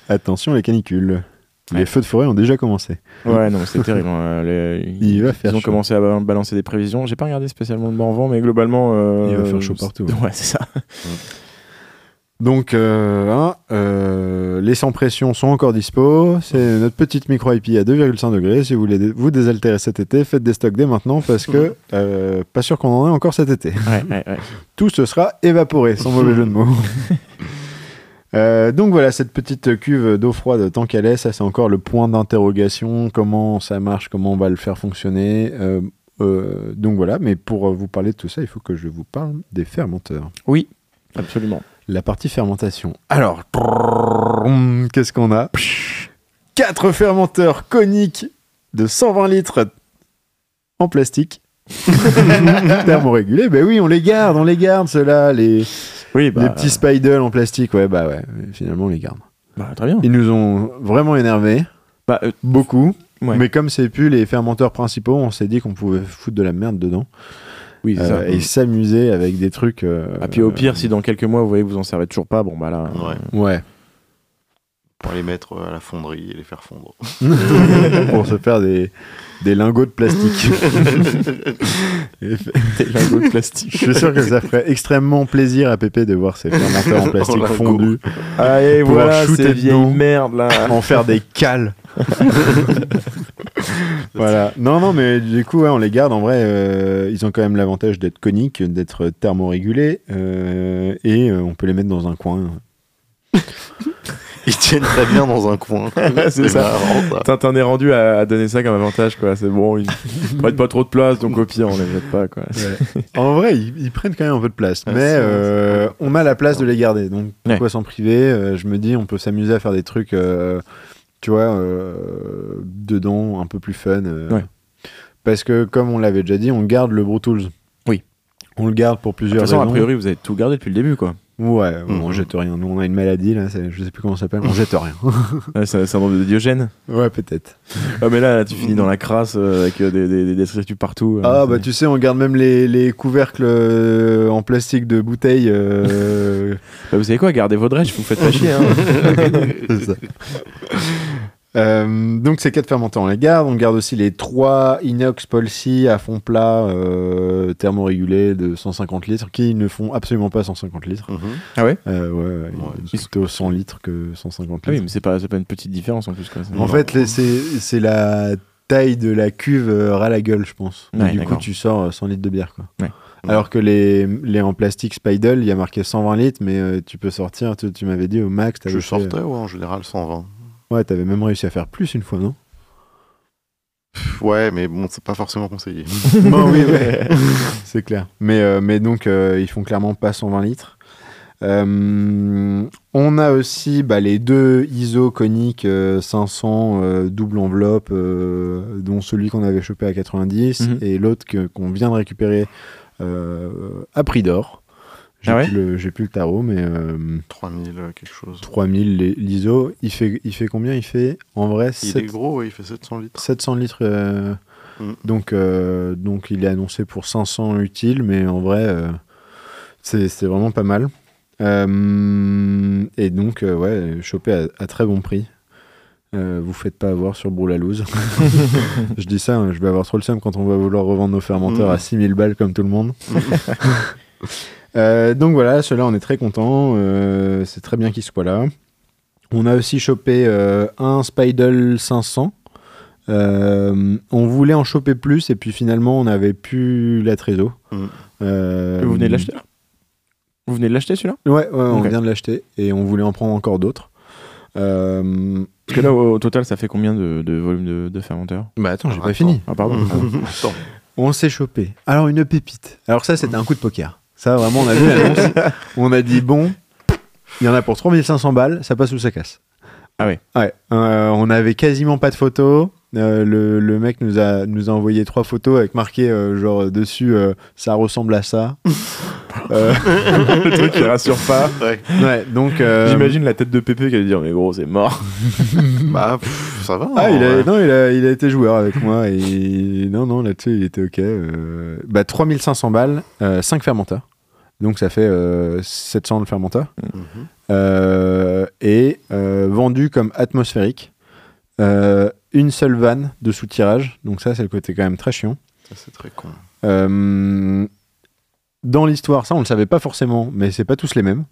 Attention, les canicules. Les Ouais. feux de forêt ont déjà commencé. Ouais, non, c'est terrible. hein. Les- Il va Ils faire ont chaud. commencé à ba- balancer des prévisions. J'ai pas regardé spécialement le Morvan, mais globalement. euh, Il va faire chaud partout, ouais. Ouais, c'est ça. Donc, euh, hein, euh, les sans pression sont encore dispo. C'est notre petite micro IP à 2,5 degrés. Si vous voulez vous désaltérer cet été, faites des stocks dès maintenant parce que euh, pas sûr qu'on en ait encore cet été. Ouais, ouais, ouais. Tout se sera évaporé, sans mauvais jeu de mots. Euh, donc voilà, cette petite cuve d'eau froide tant qu'elle est, ça c'est encore le point d'interrogation. Comment ça marche, comment on va le faire fonctionner. Euh, euh, donc voilà, mais pour vous parler de tout ça, il faut que je vous parle des fermenteurs. Oui, absolument. La partie fermentation. Alors, qu'est-ce qu'on a Quatre fermenteurs coniques de 120 litres en plastique. Thermorégulés, ben oui, on les garde, on les garde, ceux-là, les, Oui, bah, les petits Spidle en plastique, ouais, bah ouais, finalement on les garde. bah, très bien. Ils nous ont vraiment énervés, Bah, euh, beaucoup, ouais. mais comme c'est plus les fermenteurs principaux, on s'est dit qu'on pouvait foutre de la merde dedans oui, euh, ça. et s'amuser avec des trucs. euh, Ah, puis au pire, si dans quelques mois, vous voyez, vous en servez toujours pas, bon, bah là. Ouais. Ouais. Pour les mettre à la fonderie et les faire fondre. pour se faire des, des lingots de plastique. Des lingots de plastique. Je suis sûr que ça ferait extrêmement plaisir à Pépé de voir ces fermenteurs en plastique Ah, et Pouvoir voilà, shooter ces vieilles merdes là. en faire des cales. voilà. Non, non, mais du coup, ouais, on les garde. En vrai, euh, ils ont quand même l'avantage d'être coniques, d'être thermorégulés, euh, et euh, on peut les mettre dans un coin. Ils tiennent très bien dans un coin. c'est ça. T'en es rendu à, à donner ça comme avantage, quoi. C'est bon, ils prennent pas trop de place, donc au pire, on les jette pas, quoi. En vrai, ils, ils prennent quand même un peu de place, Ouais, mais euh, on a la place de les garder. Donc, pourquoi s'en priver Euh, Je me dis, on peut s'amuser à faire des trucs, euh, tu vois, euh, dedans, un peu plus fun. euh, Ouais. Parce que, comme on l'avait déjà dit, on garde le Brew Tools. Oui. On le garde pour De toute plusieurs façon, a priori, vous avez tout gardé depuis le début, quoi. Ouais, on Mhm. jette rien. Nous, on a une maladie, là, je sais plus comment ça s'appelle. On jette rien. Ouais, c'est un de Diogène. ouais, peut-être. Ah, mais là, tu finis dans la crasse euh, avec euh, des, des, partout. euh, Ah, bah, tu sais, on garde même les, les couvercles euh, en plastique de bouteilles. Bah, vous savez quoi, gardez vos dredges, vous faites pas chier. Hein. C'est ça. Euh, donc ces quatre fermenteurs on les garde, on garde aussi les trois inox Polsi à fond plat euh, thermorégulés de 150 litres qui ne font absolument pas 150 litres. Mhm. Ah ouais Euh, ouais, ouais, Ouais, plutôt 100 litres que 150 Ah oui, litres. mais c'est pas, une petite différence en plus. Quoi. En fait, c'est la taille de la cuve euh, ras la gueule, je pense. Ouais, du coup, tu sors euh, 100 litres de bière. Quoi. Ouais. Alors que les, les en plastique Spidle, il y a marqué 120 litres, mais euh, tu peux sortir, tu, tu m'avais dit au max, Je fait, sortais, ouais, en général 120. Ouais, t'avais même réussi à faire plus une fois, non? Ouais, mais bon, c'est pas forcément conseillé. Non, oui, ouais. c'est clair. Mais, euh, mais donc, euh, ils font clairement pas 120 litres. Euh, on a aussi bah, les deux ISO coniques euh, 500 euh, double enveloppe, dont celui qu'on avait chopé à 90 Mhm. et l'autre que- qu'on vient de récupérer à prix d'or. J'ai Ah ouais plus, le- j'ai plus le tarot, mais euh, 3000, euh, quelque chose. 3000 les- l'ISO. Il fait, il fait combien? Il fait en vrai Il 7 est gros, ouais, il fait 700 litres. 700 litres. euh, Mm. donc, euh, donc il est annoncé pour 500 utiles, mais en vrai, euh, c'est c'est vraiment pas mal. Euh, et donc, euh, ouais, chopé à, à très bon prix. Euh, vous faites pas avoir sur Broulalouse. je dis ça, hein, je vais avoir trop le seum quand on va vouloir revendre nos fermenteurs Mm. à 6000 balles comme tout le monde. Euh, donc voilà, ceux-là, on est très content. c'est très bien qu'ils soient là. On a aussi chopé euh, un Spidle 500. Euh, on voulait en choper plus et puis finalement on n'avait plus la trésor. Mm. Euh, Vous venez de l'acheter là? Vous venez de l'acheter celui-là? Ouais, ouais, on vient de l'acheter et on voulait en prendre encore d'autres. Euh, Parce que là, au, au total, ça fait combien de, de volume de, de fermenteur Bah attends, j'ai Ah, pas attends. fini. Ah, pardon. On s'est chopé. Alors une pépite. Alors ça c'était un coup de poker. Ça vraiment on a vu l'annonce. on a dit bon, il y en a pour 3500 balles, ça passe ou ça casse. Ah. Ouais. Euh, on avait quasiment pas de photos. Euh, le, le mec nous a, nous a envoyé trois photos avec marqué euh, genre dessus ça ressemble à ça. Euh, le truc qui rassure pas. Ouais. ouais, donc euh, J'imagine la tête de Pépé qui allait dire Mais gros, c'est mort. Bah, pff, ça va. Ah, hein, il a, ouais. non, il a, il a été joueur avec moi et non, non, là-dessus, il était ok. euh, bah, 3500 balles, 5 fermenteurs. Donc, ça fait euh, 700 le fermenteur. Et euh, vendu comme atmosphérique. Euh, une seule vanne de soutirage. Donc, ça, c'est le côté quand même très chiant. Ça, c'est très con. Euh, dans l'histoire, ça, on le savait pas forcément, mais c'est pas tous les mêmes.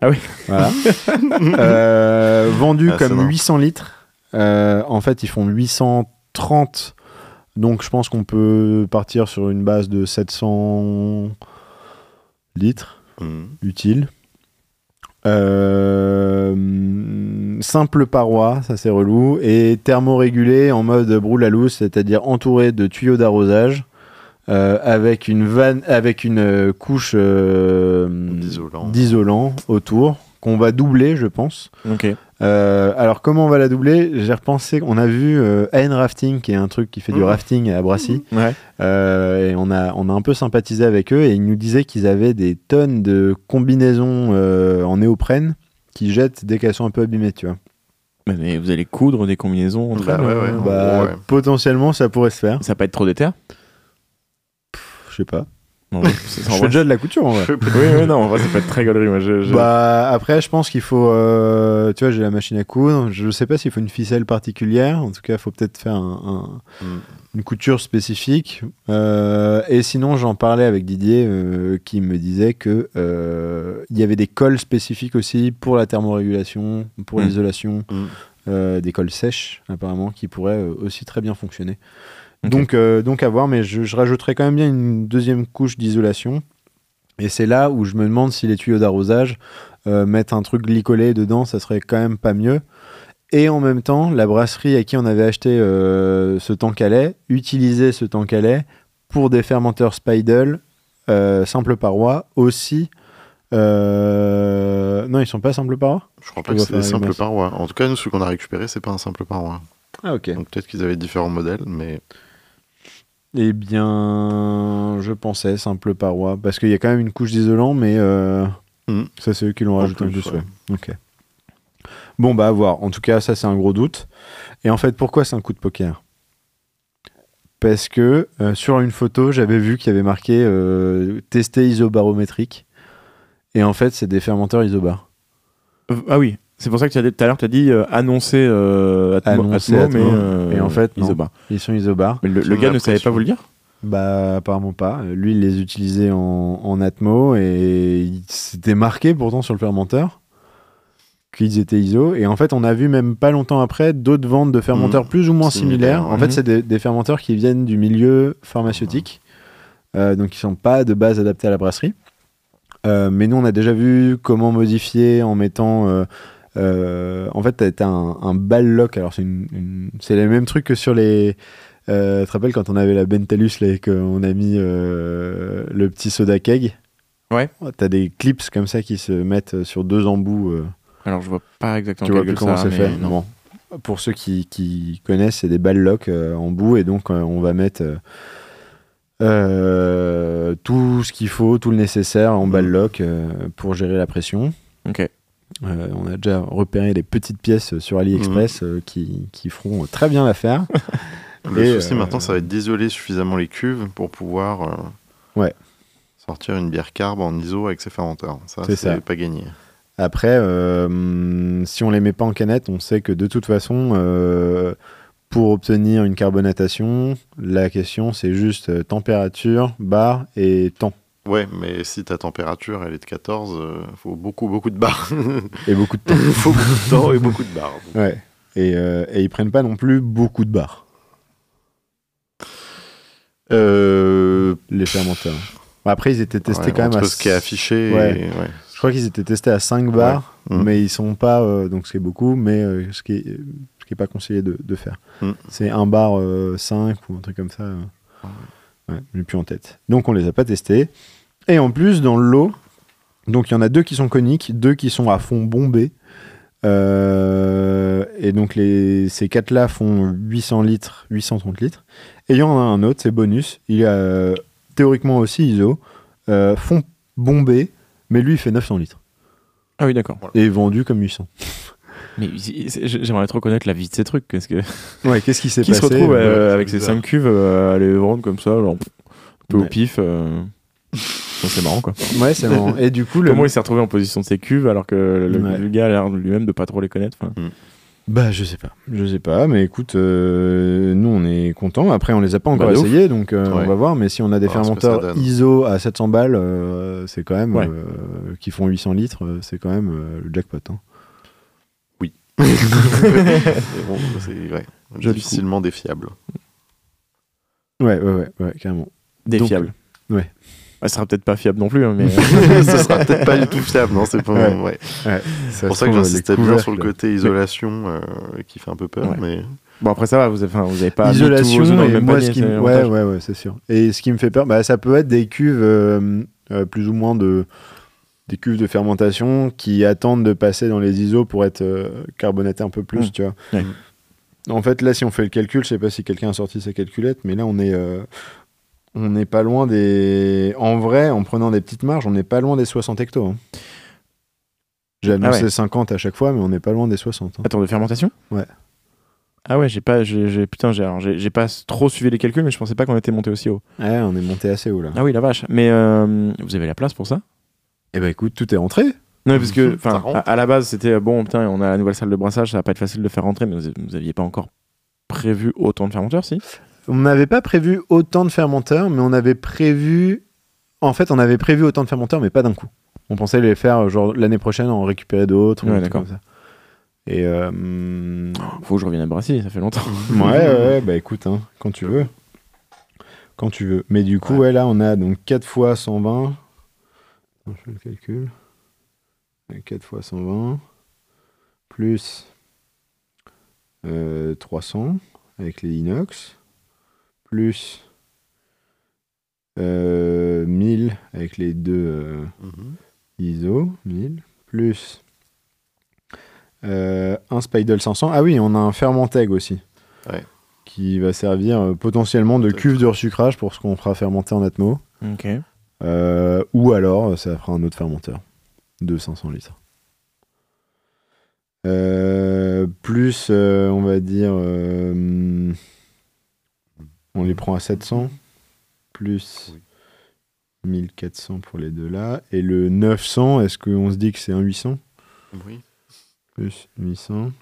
Ah oui. Voilà. Euh, vendu Ah, comme marrant. 800 litres. Euh, en fait, ils font 830. Donc, je pense qu'on peut partir sur une base de 700 litres Mhm. utile. Euh, simple paroi, ça c'est relou, et thermorégulé en mode brûle à loose, c'est-à-dire entouré de tuyaux d'arrosage, euh, avec une vanne, avec une euh, couche euh, D'isolant. d'isolant autour, qu'on va doubler, je pense. Ok. Euh, alors comment on va la doubler? J'ai repensé, on a vu euh, AN Rafting, qui est un truc qui fait du Mhm. rafting à Brassy. Ouais. Euh, et on a, on a un peu sympathisé avec eux et ils nous disaient qu'ils avaient des tonnes de combinaisons euh, en néoprène qui jettent dès qu'elles sont un peu abîmées, tu vois. Mais- Mais vous allez coudre des combinaisons entre Bah ouais, ouais. Bah, ouais. Potentiellement, ça pourrait se faire. Ça pas être trop d'éther Je sais pas. Non, Je fais déjà de la couture en vrai. Oui, oui, non, en vrai, ça peut être très gaulerie. Moi, je, je- Bah après, je pense qu'il faut, euh, tu vois, j'ai la machine à coudre. Je sais pas s'il faut une ficelle particulière. En tout cas, il faut peut-être faire un- un- Mm. une couture spécifique. Euh, et sinon, j'en parlais avec Didier, euh, qui me disait que il y avait des cols spécifiques aussi pour la thermorégulation, pour Mm. l'isolation, Mm. des cols sèches apparemment, qui pourraient aussi très bien fonctionner. Donc, euh, donc à voir, mais je, je rajouterais quand même bien une deuxième couche d'isolation. Et c'est là où je me demande si les tuyaux d'arrosage, euh, mettre un truc glycolé dedans, ça serait quand même pas mieux. Et en même temps, la brasserie à qui on avait acheté euh, ce tank à lait, utilisait ce tank à lait pour des fermenteurs Spidel, euh, simple paroi, aussi. euh, Non, ils sont pas simple paroi Je crois pas que c'est des simples parois. En tout cas, nous, ce qu'on a récupéré, c'est pas un simple paroi. Ah, ok. Donc peut-être qu'ils avaient différents modèles, mais Eh bien, je pensais simple paroi, parce qu'il y a quand même une couche d'isolant, mais euh, Mhm. ça c'est eux qui l'ont rajouté en plus, ouais. Ok. Bon bah à voir. En tout cas, ça c'est un gros doute. Et en fait, pourquoi c'est un coup de poker? Parce que euh, sur une photo, j'avais vu qu'il y avait marqué euh, tester isobarométrique, et en fait, c'est des fermenteurs isobar. Ah oui, c'est pour ça que tu as dit- tout à l'heure, tu as dit euh, annoncer euh, Atmo, Annoncer Atmo, mais Atmo. euh, Et en fait, non. Isobar. Ils sont isobar. Mais le, gars ne savait pas vous le dire Bah apparemment pas. Lui il les utilisait en, en Atmo et il- c'était marqué pourtant sur le fermenteur qu'ils étaient ISO. Et en fait on a vu même pas longtemps après d'autres ventes de fermenteurs Mhm. plus ou moins Similaires. En fait c'est des, des fermenteurs qui viennent du milieu pharmaceutique. Euh, donc ils sont pas de base adaptés à la brasserie. Mais nous on a déjà vu comment modifier en mettant... euh, en fait, t'as un, un ball lock. Alors, c'est une, une- c'est le même truc que sur les. Euh, tu te rappelles quand on avait la Bentalus là, et qu'on a mis euh, le petit soda keg? Ouais. T'as des clips comme ça qui se mettent sur deux embouts. Alors, je vois pas exactement tu vois quel plus que comment c'est fait non. Bon. Pour ceux qui, qui connaissent, c'est des ball lock en bout et donc on va mettre tout ce qu'il faut, tout le nécessaire en ball lock euh, pour gérer la pression. Ok. Euh, on a déjà repéré les petites pièces sur AliExpress euh, qui, qui feront très bien l'affaire. le Et, souci euh, maintenant, ça va être d'isoler suffisamment les cuves pour pouvoir Ouais. sortir une bière carbe en ISO avec ses fermenteurs. Ça, C'est pas gagné. Après, si on les met pas en canette, on sait que de toute façon, pour obtenir une carbonatation, la question c'est juste température, barre et temps. Ouais, mais si ta température elle est de 14, euh, faut beaucoup beaucoup de barres. Et beaucoup de temps. faut beaucoup de temps et beaucoup de barres. ouais. Et, euh, et ils prennent pas non plus beaucoup de barres, Euh, les fermenteurs. Après, ils étaient testés ouais, quand même à. ce qui est affiché. Ouais. et- ouais. Je crois qu'ils étaient testés à 5 bars, Mm. mais ils sont pas, euh, donc ce qui est beaucoup, mais ce qui est, ce qui est pas conseillé de, de faire. Mm. C'est un bar 5 ou un truc comme ça. euh. Ouais, je l'ai plus en tête. Donc on les a pas testés. Et en plus, dans le lot, donc il y en a deux qui sont coniques, deux qui sont à fond bombés. Euh, et donc les, ces quatre-là font 800 litres, 830 litres. Et il y en a un autre, c'est bonus. Il est euh, théoriquement aussi ISO, euh, fond bombé, mais lui il fait 900 litres Ah oui, d'accord. et vendu comme 800. Mais j'aimerais trop connaître la vie de ces trucs. Qu'est-ce que... Ouais, qu'est-ce qui s'est Qui passé se retrouve euh, avec ces bizarre. 5 cuves euh, à les vendre comme ça, genre, un peu au pif euh, C'est marrant quoi. Ouais, c'est marrant. Et du coup, le... Comment il s'est retrouvé en position de ces cuves alors que le, Ouais. le gars a l'air lui-même de pas trop les connaître enfin, Bah, je sais pas. Je sais pas, mais écoute, euh, nous, on est contents. Après, on les a pas encore Bah, ouf. essayés, donc euh, Ouais. on va voir. Mais si on a des fermenteurs. ISO à 700 balles, euh, c'est quand même. Ouais. euh, qui font 800 litres, c'est quand même euh, le jackpot. hein. Mais bon, c'est difficilement défiable. Ouais, ouais, ouais, ouais, carrément. Donc, fiables. ouais. Ça sera peut-être pas fiable non plus, hein, mais. Ce sera peut-être pas du tout fiable, non C'est pas. Ouais. ouais. Ouais. C'est pour ça que j'insistais bien sur le côté isolation euh, qui fait un peu peur, Ouais. mais bon, après, ça va, vous avez, enfin, vous avez pas. mis Isolation, et même moi, panier, ce qui c'est me... ouais, l'avantage. ouais, ouais, c'est sûr. Et ce qui me fait peur, bah, ça peut être des cuves euh, euh, plus ou moins de des cuves de fermentation qui attendent de passer dans les ISO pour être euh, carbonatés un peu plus, Mm. tu vois. Ouais. En fait, là, si on fait le calcul, je sais pas si quelqu'un a sorti sa calculette, mais là, on est euh, on n'est pas loin des. En vrai, en prenant des petites marges, on n'est pas loin des 60 hectos. hein. J'ai annoncé Ah ouais. 50 à chaque fois, mais on n'est pas loin des 60. hein. Attends, de fermentation? Ouais. Ah ouais, j'ai pas, j'ai, putain, j'ai, alors, j'ai, j'ai pas trop suivi les calculs, mais je pensais pas qu'on était monté aussi haut. Ouais, on est monté assez haut là. Ah oui, la vache. Mais euh, vous avez la place pour ça? Eh ben écoute, tout est rentré. Non, parce que, enfin, à la base, c'était euh, bon, putain, on a la nouvelle salle de brassage, ça va pas être facile de faire rentrer, mais vous, vous aviez pas encore prévu autant de fermenteurs, si? On n'avait pas prévu autant de fermenteurs, mais on avait prévu. En fait, on avait prévu autant de fermenteurs, mais pas d'un coup. On pensait les faire euh, genre l'année prochaine, en récupérer d'autres. ou Ouais, d'accord. Et euh, hum, Faut que je revienne à Brassy, ça fait longtemps. ouais, ouais, bah écoute, hein, quand tu veux, quand tu veux. Mais du coup, ouais, là, on a donc 4 fois 120. Attends, Je fais le calcul. 4 fois 120 plus euh, 300 avec les inox plus euh, 1000 avec les deux euh, Mhm. ISO 1000 plus euh, un Spidel 500. Ah oui, on a un Fermenteg aussi. Ouais. Qui va servir euh, potentiellement de cuve de resucrage pour ce qu'on fera fermenter en atmo. Ok. Euh, ou alors, ça fera un autre fermenteur de 500 litres. Euh, plus, euh, on va dire, euh, on les prend à 700, plus Oui. 1400 pour les deux là. Et le 900, est-ce qu'on se dit que c'est un 800 Oui. Plus 800.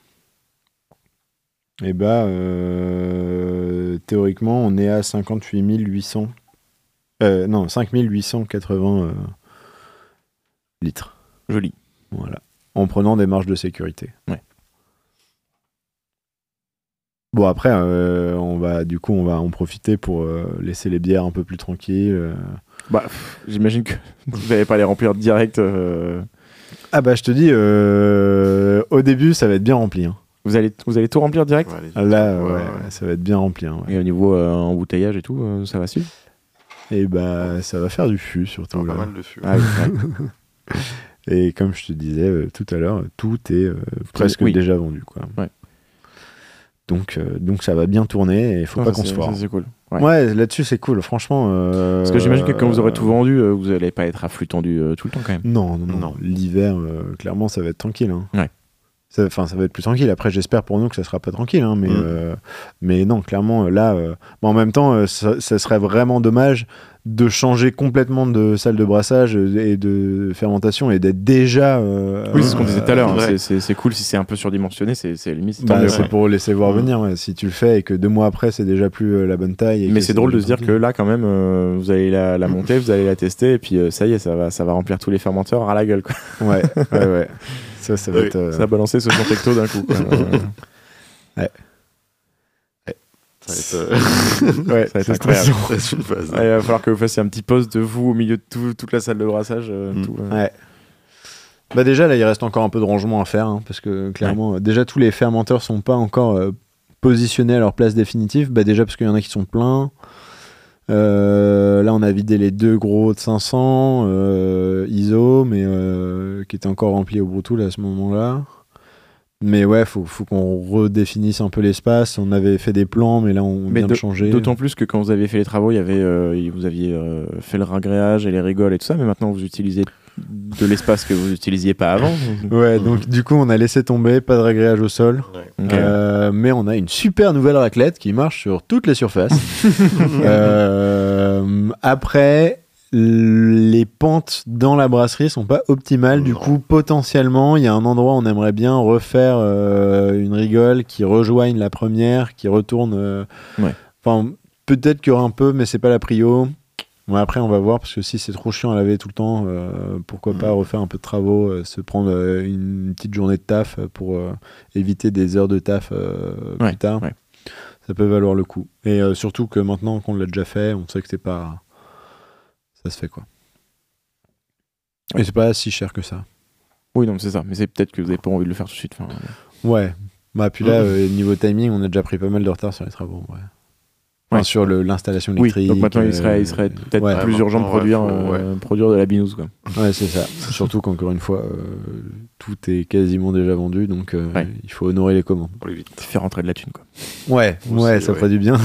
Et bah, euh, théoriquement, on est à 58 800. Euh, non, 5880 euh, litres. Joli. Voilà. En prenant des marges de sécurité. Ouais. Bon, après, euh, on va, du coup, on va en profiter pour euh, laisser les bières un peu plus tranquilles. euh. Bah, pff, j'imagine que vous n'allez pas les remplir direct. euh, Ah bah, je te dis, euh, au début, ça va être bien rempli. hein. Vous, allez, vous allez tout remplir direct? Ouais, allez, Là, ouais, ouais, ouais. ça va être bien rempli. hein, ouais. Et au niveau euh, embouteillage et tout, euh, ça va suivre? Et bah, ça va faire du fût, surtout. Pas là. mal de fût. Ah oui, ouais. Et comme je te disais euh, tout à l'heure, tout est euh, presque oui. déjà vendu. Quoi. Ouais. Donc, euh, donc ça va bien tourner et il faut Non, pas qu'on se foire. C'est cool. Ouais. Ouais, là-dessus c'est cool, franchement. euh, Parce que j'imagine que quand vous aurez tout vendu, euh, vous allez pas être à flux tendu euh, tout le temps quand même. Non, non, non. Non. L'hiver, euh, clairement, ça va être tranquille. hein. Ouais. Ça, enfin, ça va être plus tranquille. Après, j'espère pour nous que ça sera pas tranquille. hein, mais, Mm. euh, mais non, clairement, euh, là, euh, en même temps, euh, ça, ça serait vraiment dommage de changer complètement de salle de brassage et de fermentation et d'être déjà. euh, Oui, c'est ce qu'on disait tout à l'heure. hein. C'est- cool si c'est un peu surdimensionné, c'est limite. Bah, c'est ouais. pour laisser voir Mm. venir. ouais. Si tu le fais et que deux mois après, c'est déjà plus la bonne taille. et Mais c'est drôle de se dire que là, quand même, vous allez la, la monter, vous allez la tester, et puis ça y est, ça va, ça va remplir tous les fermenteurs à la gueule. Quoi. Ouais, ouais, ouais. Ça, ça va Oui. être. euh, Ça ce d'un coup. quoi. Euh, Ça va être, euh, ouais, ça va être incroyable. une phase. ouais, il va falloir que vous fassiez un petit poste de vous au milieu de tout- toute la salle de brassage. euh, Mm. tout, euh. Ouais. Bah déjà là il reste encore un peu de rangement à faire hein, parce que clairement euh, déjà tous les fermenteurs sont pas encore euh, positionnés à leur place définitive bah déjà parce qu'il y en a qui sont pleins Euh, là on a vidé les deux gros de 500 euh, ISO mais euh, qui étaient encore remplis au Brutoul à ce moment là mais ouais faut, faut qu'on redéfinisse un peu l'espace. On avait fait des plans mais là on Mais vient de changer. D'autant plus que quand vous aviez fait les travaux, il y avait, vous aviez fait le ragréage et les rigoles et tout ça, mais maintenant vous utilisez de l'espace que vous utilisiez pas avant. ouais donc du coup on a laissé tomber pas de ragréage au sol Ouais. Euh, mais on a une super nouvelle raclette qui marche sur toutes les surfaces. Euh, après, les pentes dans la brasserie sont pas optimales. Du coup, potentiellement, il y a un endroit où on aimerait bien refaire euh, une rigole qui rejoigne la première, qui retourne. euh, Ouais. Enfin, peut-être qu'il y aura un peu, mais c'est pas la prio. Bon, après, on va voir parce que si c'est trop chiant à laver tout le temps, euh, pourquoi pas Mm. refaire un peu de travaux, euh, se prendre euh, une petite journée de taf pour éviter des heures de taf Ouais, plus tard. ouais. Ça peut valoir le coup. Et surtout que maintenant qu'on l'a déjà fait, on sait que c'est pas. Ça se fait quoi. Et c'est pas si cher que ça. Oui, non, c'est ça. Mais c'est peut-être que vous n'avez pas envie de le faire tout de suite. Enfin, Ouais. Bah, puis là, euh, niveau timing, on a déjà pris pas mal de retard sur les travaux. Ouais. Sur l'installation oui, électrique. donc maintenant il serait, euh, il serait peut-être ouais. plus urgent de produire, euh, produire de la binouse. Quoi. Ouais, c'est ça. Surtout qu'encore une fois, euh, tout est quasiment déjà vendu, donc euh, Ouais. il faut honorer les commandes. Pour les vite. Faire rentrer de la thune. Quoi. Ouais, Aussi, ouais, ça ouais. ferait du bien.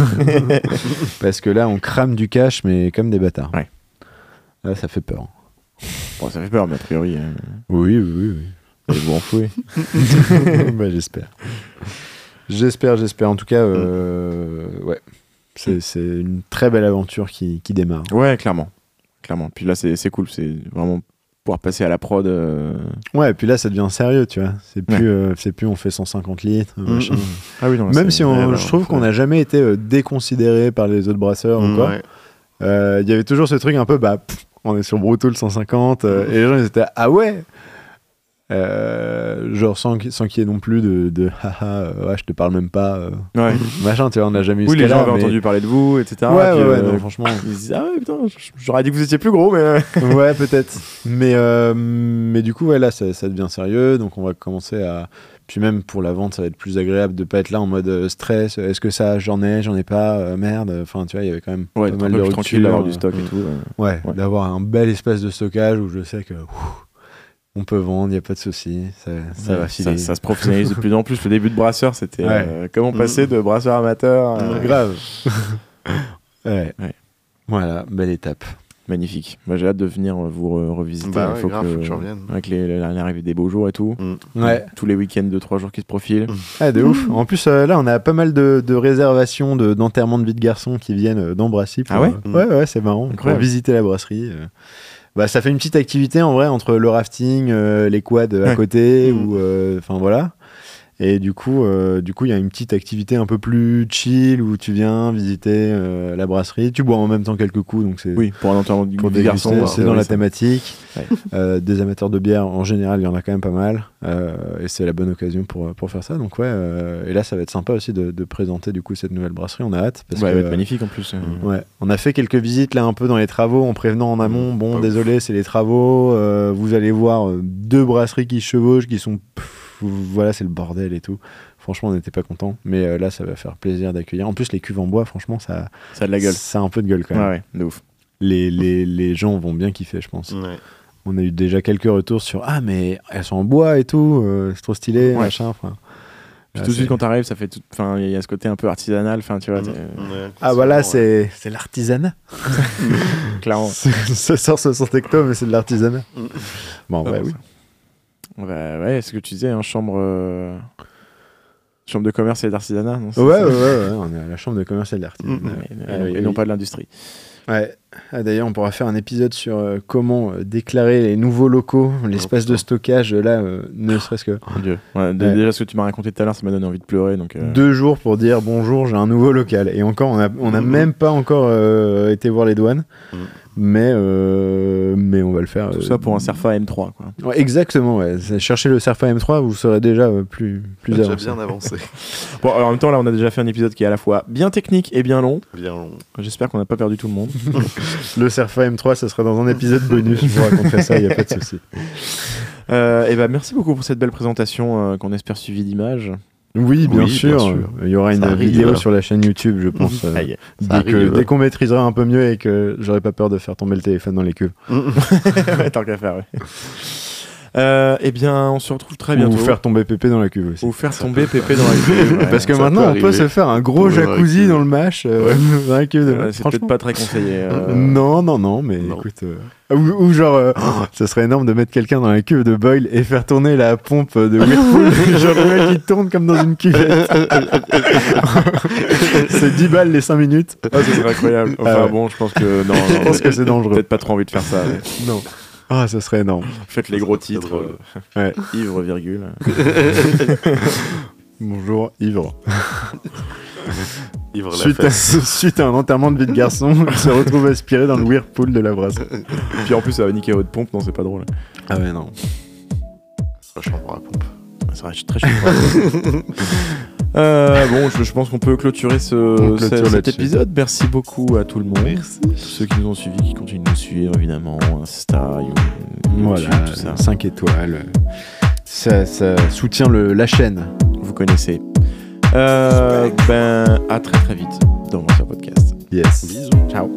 Parce que là, on crame du cash, mais comme des bâtards. Ouais. Là, ça fait peur. Bon, ça fait peur, mais a priori, euh, Oui, oui, oui. vous enfouer. bah, j'espère. J'espère, j'espère. En tout cas, euh, ouais. C'est une très belle aventure qui, qui démarre. Ouais, clairement. clairement. Puis là, c'est cool. C'est vraiment pouvoir passer à la prod. euh, Ouais, et puis là, ça devient sérieux, tu vois. C'est plus, euh, c'est plus on fait 150 litres, Mm, machin. Ah oui, non, Même si on, ouais, je trouve qu'on n'a jamais été euh, déconsidéré par les autres brasseurs ou quoi. Ouais. Euh, Il y avait toujours ce truc un peu, bah, pff, on est sur Brutal 150, euh, et les gens ils étaient, ah ouais Euh, Genre sans, sans qu'il y ait non plus de, de haha, euh, ouais, je te parle même pas, euh, Ouais. machin, tu vois, on n'a jamais eu Oui, ce les gens avaient mais- entendu parler de vous, etc. Ouais, Puis, ouais, non, franchement. Ils se disaient, ah ouais, putain, j'aurais dit que vous étiez plus gros, mais. ouais, peut-être. Mais, mais du coup, ouais, là, ça, ça devient sérieux. Donc, on va commencer à. Puis, même pour la vente, ça va être plus agréable de pas être là en mode stress. Est-ce que ça, j'en ai, j'en ai pas, euh, merde. Enfin, tu vois, il y avait quand même Ouais, pas mal de plus tranquille d'avoir du stock et tout. euh. Ouais, Ouais. d'avoir un bel espace de stockage où je sais que. ouf, on peut vendre, il n'y a pas de souci. Ça, ça Ouais, va filer. Ça, se professionnalise de plus en plus. Le début de brasseur, c'était Ouais. euh, comment Mm. passer de brasseur amateur. à- Ouais. Grave. ouais. Ouais. Voilà, belle étape. Magnifique. Moi, j'ai hâte de venir vous re- revisiter. Bah Il ouais, faut grave, que, faut que tu reviennes. Avec l'arrivée des beaux jours et tout. Mm. Ouais. Tous les week-ends de 3 jours qui se profilent. Ah, de ouf. En plus, euh, là, on a pas mal de, de réservations de- d'enterrement de, vie de garçon qui viennent euh, dans Brassy. pour, Ah ouais euh, Ouais, ouais, c'est marrant. Pour Incroyable. visiter la brasserie. Euh. Bah, ça fait une petite activité en vrai entre le rafting, euh, les quads à Ouais. côté, Mhm. ou euh, enfin voilà. Et du coup, euh, du coup, il y a une petite activité un peu plus chill où tu viens visiter euh, la brasserie. Tu bois en même temps quelques coups, donc c'est Oui, pour un enterrement du pour du déguster, garçon. c'est dans la ça- thématique. Ouais. Euh, des amateurs de bière, en général, il y en a quand même pas mal. Et c'est la bonne occasion pour, pour faire ça. Donc, ouais. et là, ça va être sympa aussi de, de présenter du coup cette nouvelle brasserie. On a hâte. Parce Ouais, elle que, va être magnifique en plus. euh. Ouais, on a fait quelques visites là un peu dans les travaux en prévenant en amont. Bon, Pas désolé, c'est les travaux. vous allez voir deux brasseries qui chevauchent, qui sont. pff, voilà, c'est le bordel et tout. Franchement, on n'était pas contents. Mais euh, là, ça va faire plaisir d'accueillir. En plus, les cuves en bois, franchement, ça, Ça a de la gueule. ça a un peu de gueule quand Ouais, même. ouais, de ouf. Les, les, les gens vont bien kiffer, je pense. Ouais. On a eu déjà quelques retours sur Ah, mais elles sont en bois et tout, euh, c'est trop stylé, Ouais. machin. enfin. Puis Là, tout de suite, c'est- quand t'arrives, ça fait tout. Enfin, il y a ce côté un peu artisanal. Enfin, tu vois, t'es- Ouais, Ah, voilà, ouais. c'est c'est l'artisanat. clairement. ça sort 60 hectos, mais c'est de l'artisanat. Mm. Bon, Ah, ouais, bon, oui. ça. Bah, ouais, ce que tu disais, hein, chambre. euh, Chambre de commerce et d'artisanat. Ouais, ouais, ouais, ouais, on est à la chambre de commerce et de l'artisanat. Mm, mm. Et, Ah, et- oui, non pas de l'industrie. Ouais. Ah, D'ailleurs, on pourra faire un épisode sur euh, comment euh, déclarer les nouveaux locaux, l'espace de stockage, là, euh, ne serait-ce que Mon Dieu. Ouais, d- Ouais. Déjà, ce que tu m'as raconté tout à l'heure, ça m'a donné envie de pleurer. Donc, deux jours pour dire bonjour, j'ai un nouveau local. Et encore, on n'a on a même pas encore été voir les douanes. Mais, euh, mais on va le faire. Tout euh, ça pour un Serfa M3. Quoi. Ouais, exactement, ouais. Cherchez le Serfa M3, vous serez déjà euh, plus, plus Déjà avancé. bien avancé. Bon, alors, en même temps, là, on a déjà fait un épisode qui est à la fois bien technique et bien long. Bien long. J'espère qu'on n'a pas perdu tout le monde. Le Serfa M3, ça sera dans un épisode bonus. Je vous raconterai ça, il n'y a pas de souci. Euh, et ben merci beaucoup pour cette belle présentation euh, qu'on espère suivie d'images. Oui, bien, Oui, sûr. bien sûr. Il y aura une Ça arrive. vidéo sur la chaîne YouTube, je pense. euh, dès que- dès qu'on maîtrisera un peu mieux et que j'aurai pas peur de faire tomber le téléphone dans les queues. Ouais, Tant qu'à faire, ouais. Euh, eh bien, on se retrouve très Ou bientôt. faire tomber Pépé dans la cuve aussi. Ou faire tomber Pépé dans la cuve. ouais. Parce que ça maintenant, peut on peut se faire un gros Ouais, jacuzzi dans le mash, euh, dans la cuve de Euh, c'est peut-être Franchement. pas très conseillé. euh. Non, non, non, mais Non. écoute. euh, Ou, ou genre, euh, oh, ça serait énorme de mettre quelqu'un dans la cuve de Boyle et faire tourner la pompe de Whirlpool. genre le mec qui tourne comme dans une cuvette. c'est 10 balles les 5 minutes. Ah, serait incroyable. Enfin Ah ouais. bon, je pense que non. Je pense que c'est dangereux. Peut-être pas trop envie de faire ça. mais Non. Ah, ça serait énorme. Faites les gros C'est titres. euh, Ouais. Ivre, virgule. Bonjour, ivre. Ivre la Suite à, suite à un enterrement de vie de garçon, il se retrouve aspiré dans le Whirlpool de la brasserie. Puis en plus, ça va niquer votre pompe. Non, c'est pas drôle. Ah ouais, non. La chambre à pompe. Ça va être très chiant. Euh, bon, je, je pense qu'on peut clôturer ce, clôture cet épisode. Merci beaucoup à tout le monde. Tous ceux qui nous ont suivis, qui continuent de nous suivre, évidemment. Insta, You- YouTube, Voilà, tout ça. 5 étoiles. Ça, ça soutient le, la chaîne. Vous connaissez. Euh, ben, à très très vite dans votre podcast. Yes. Bisous. Ciao.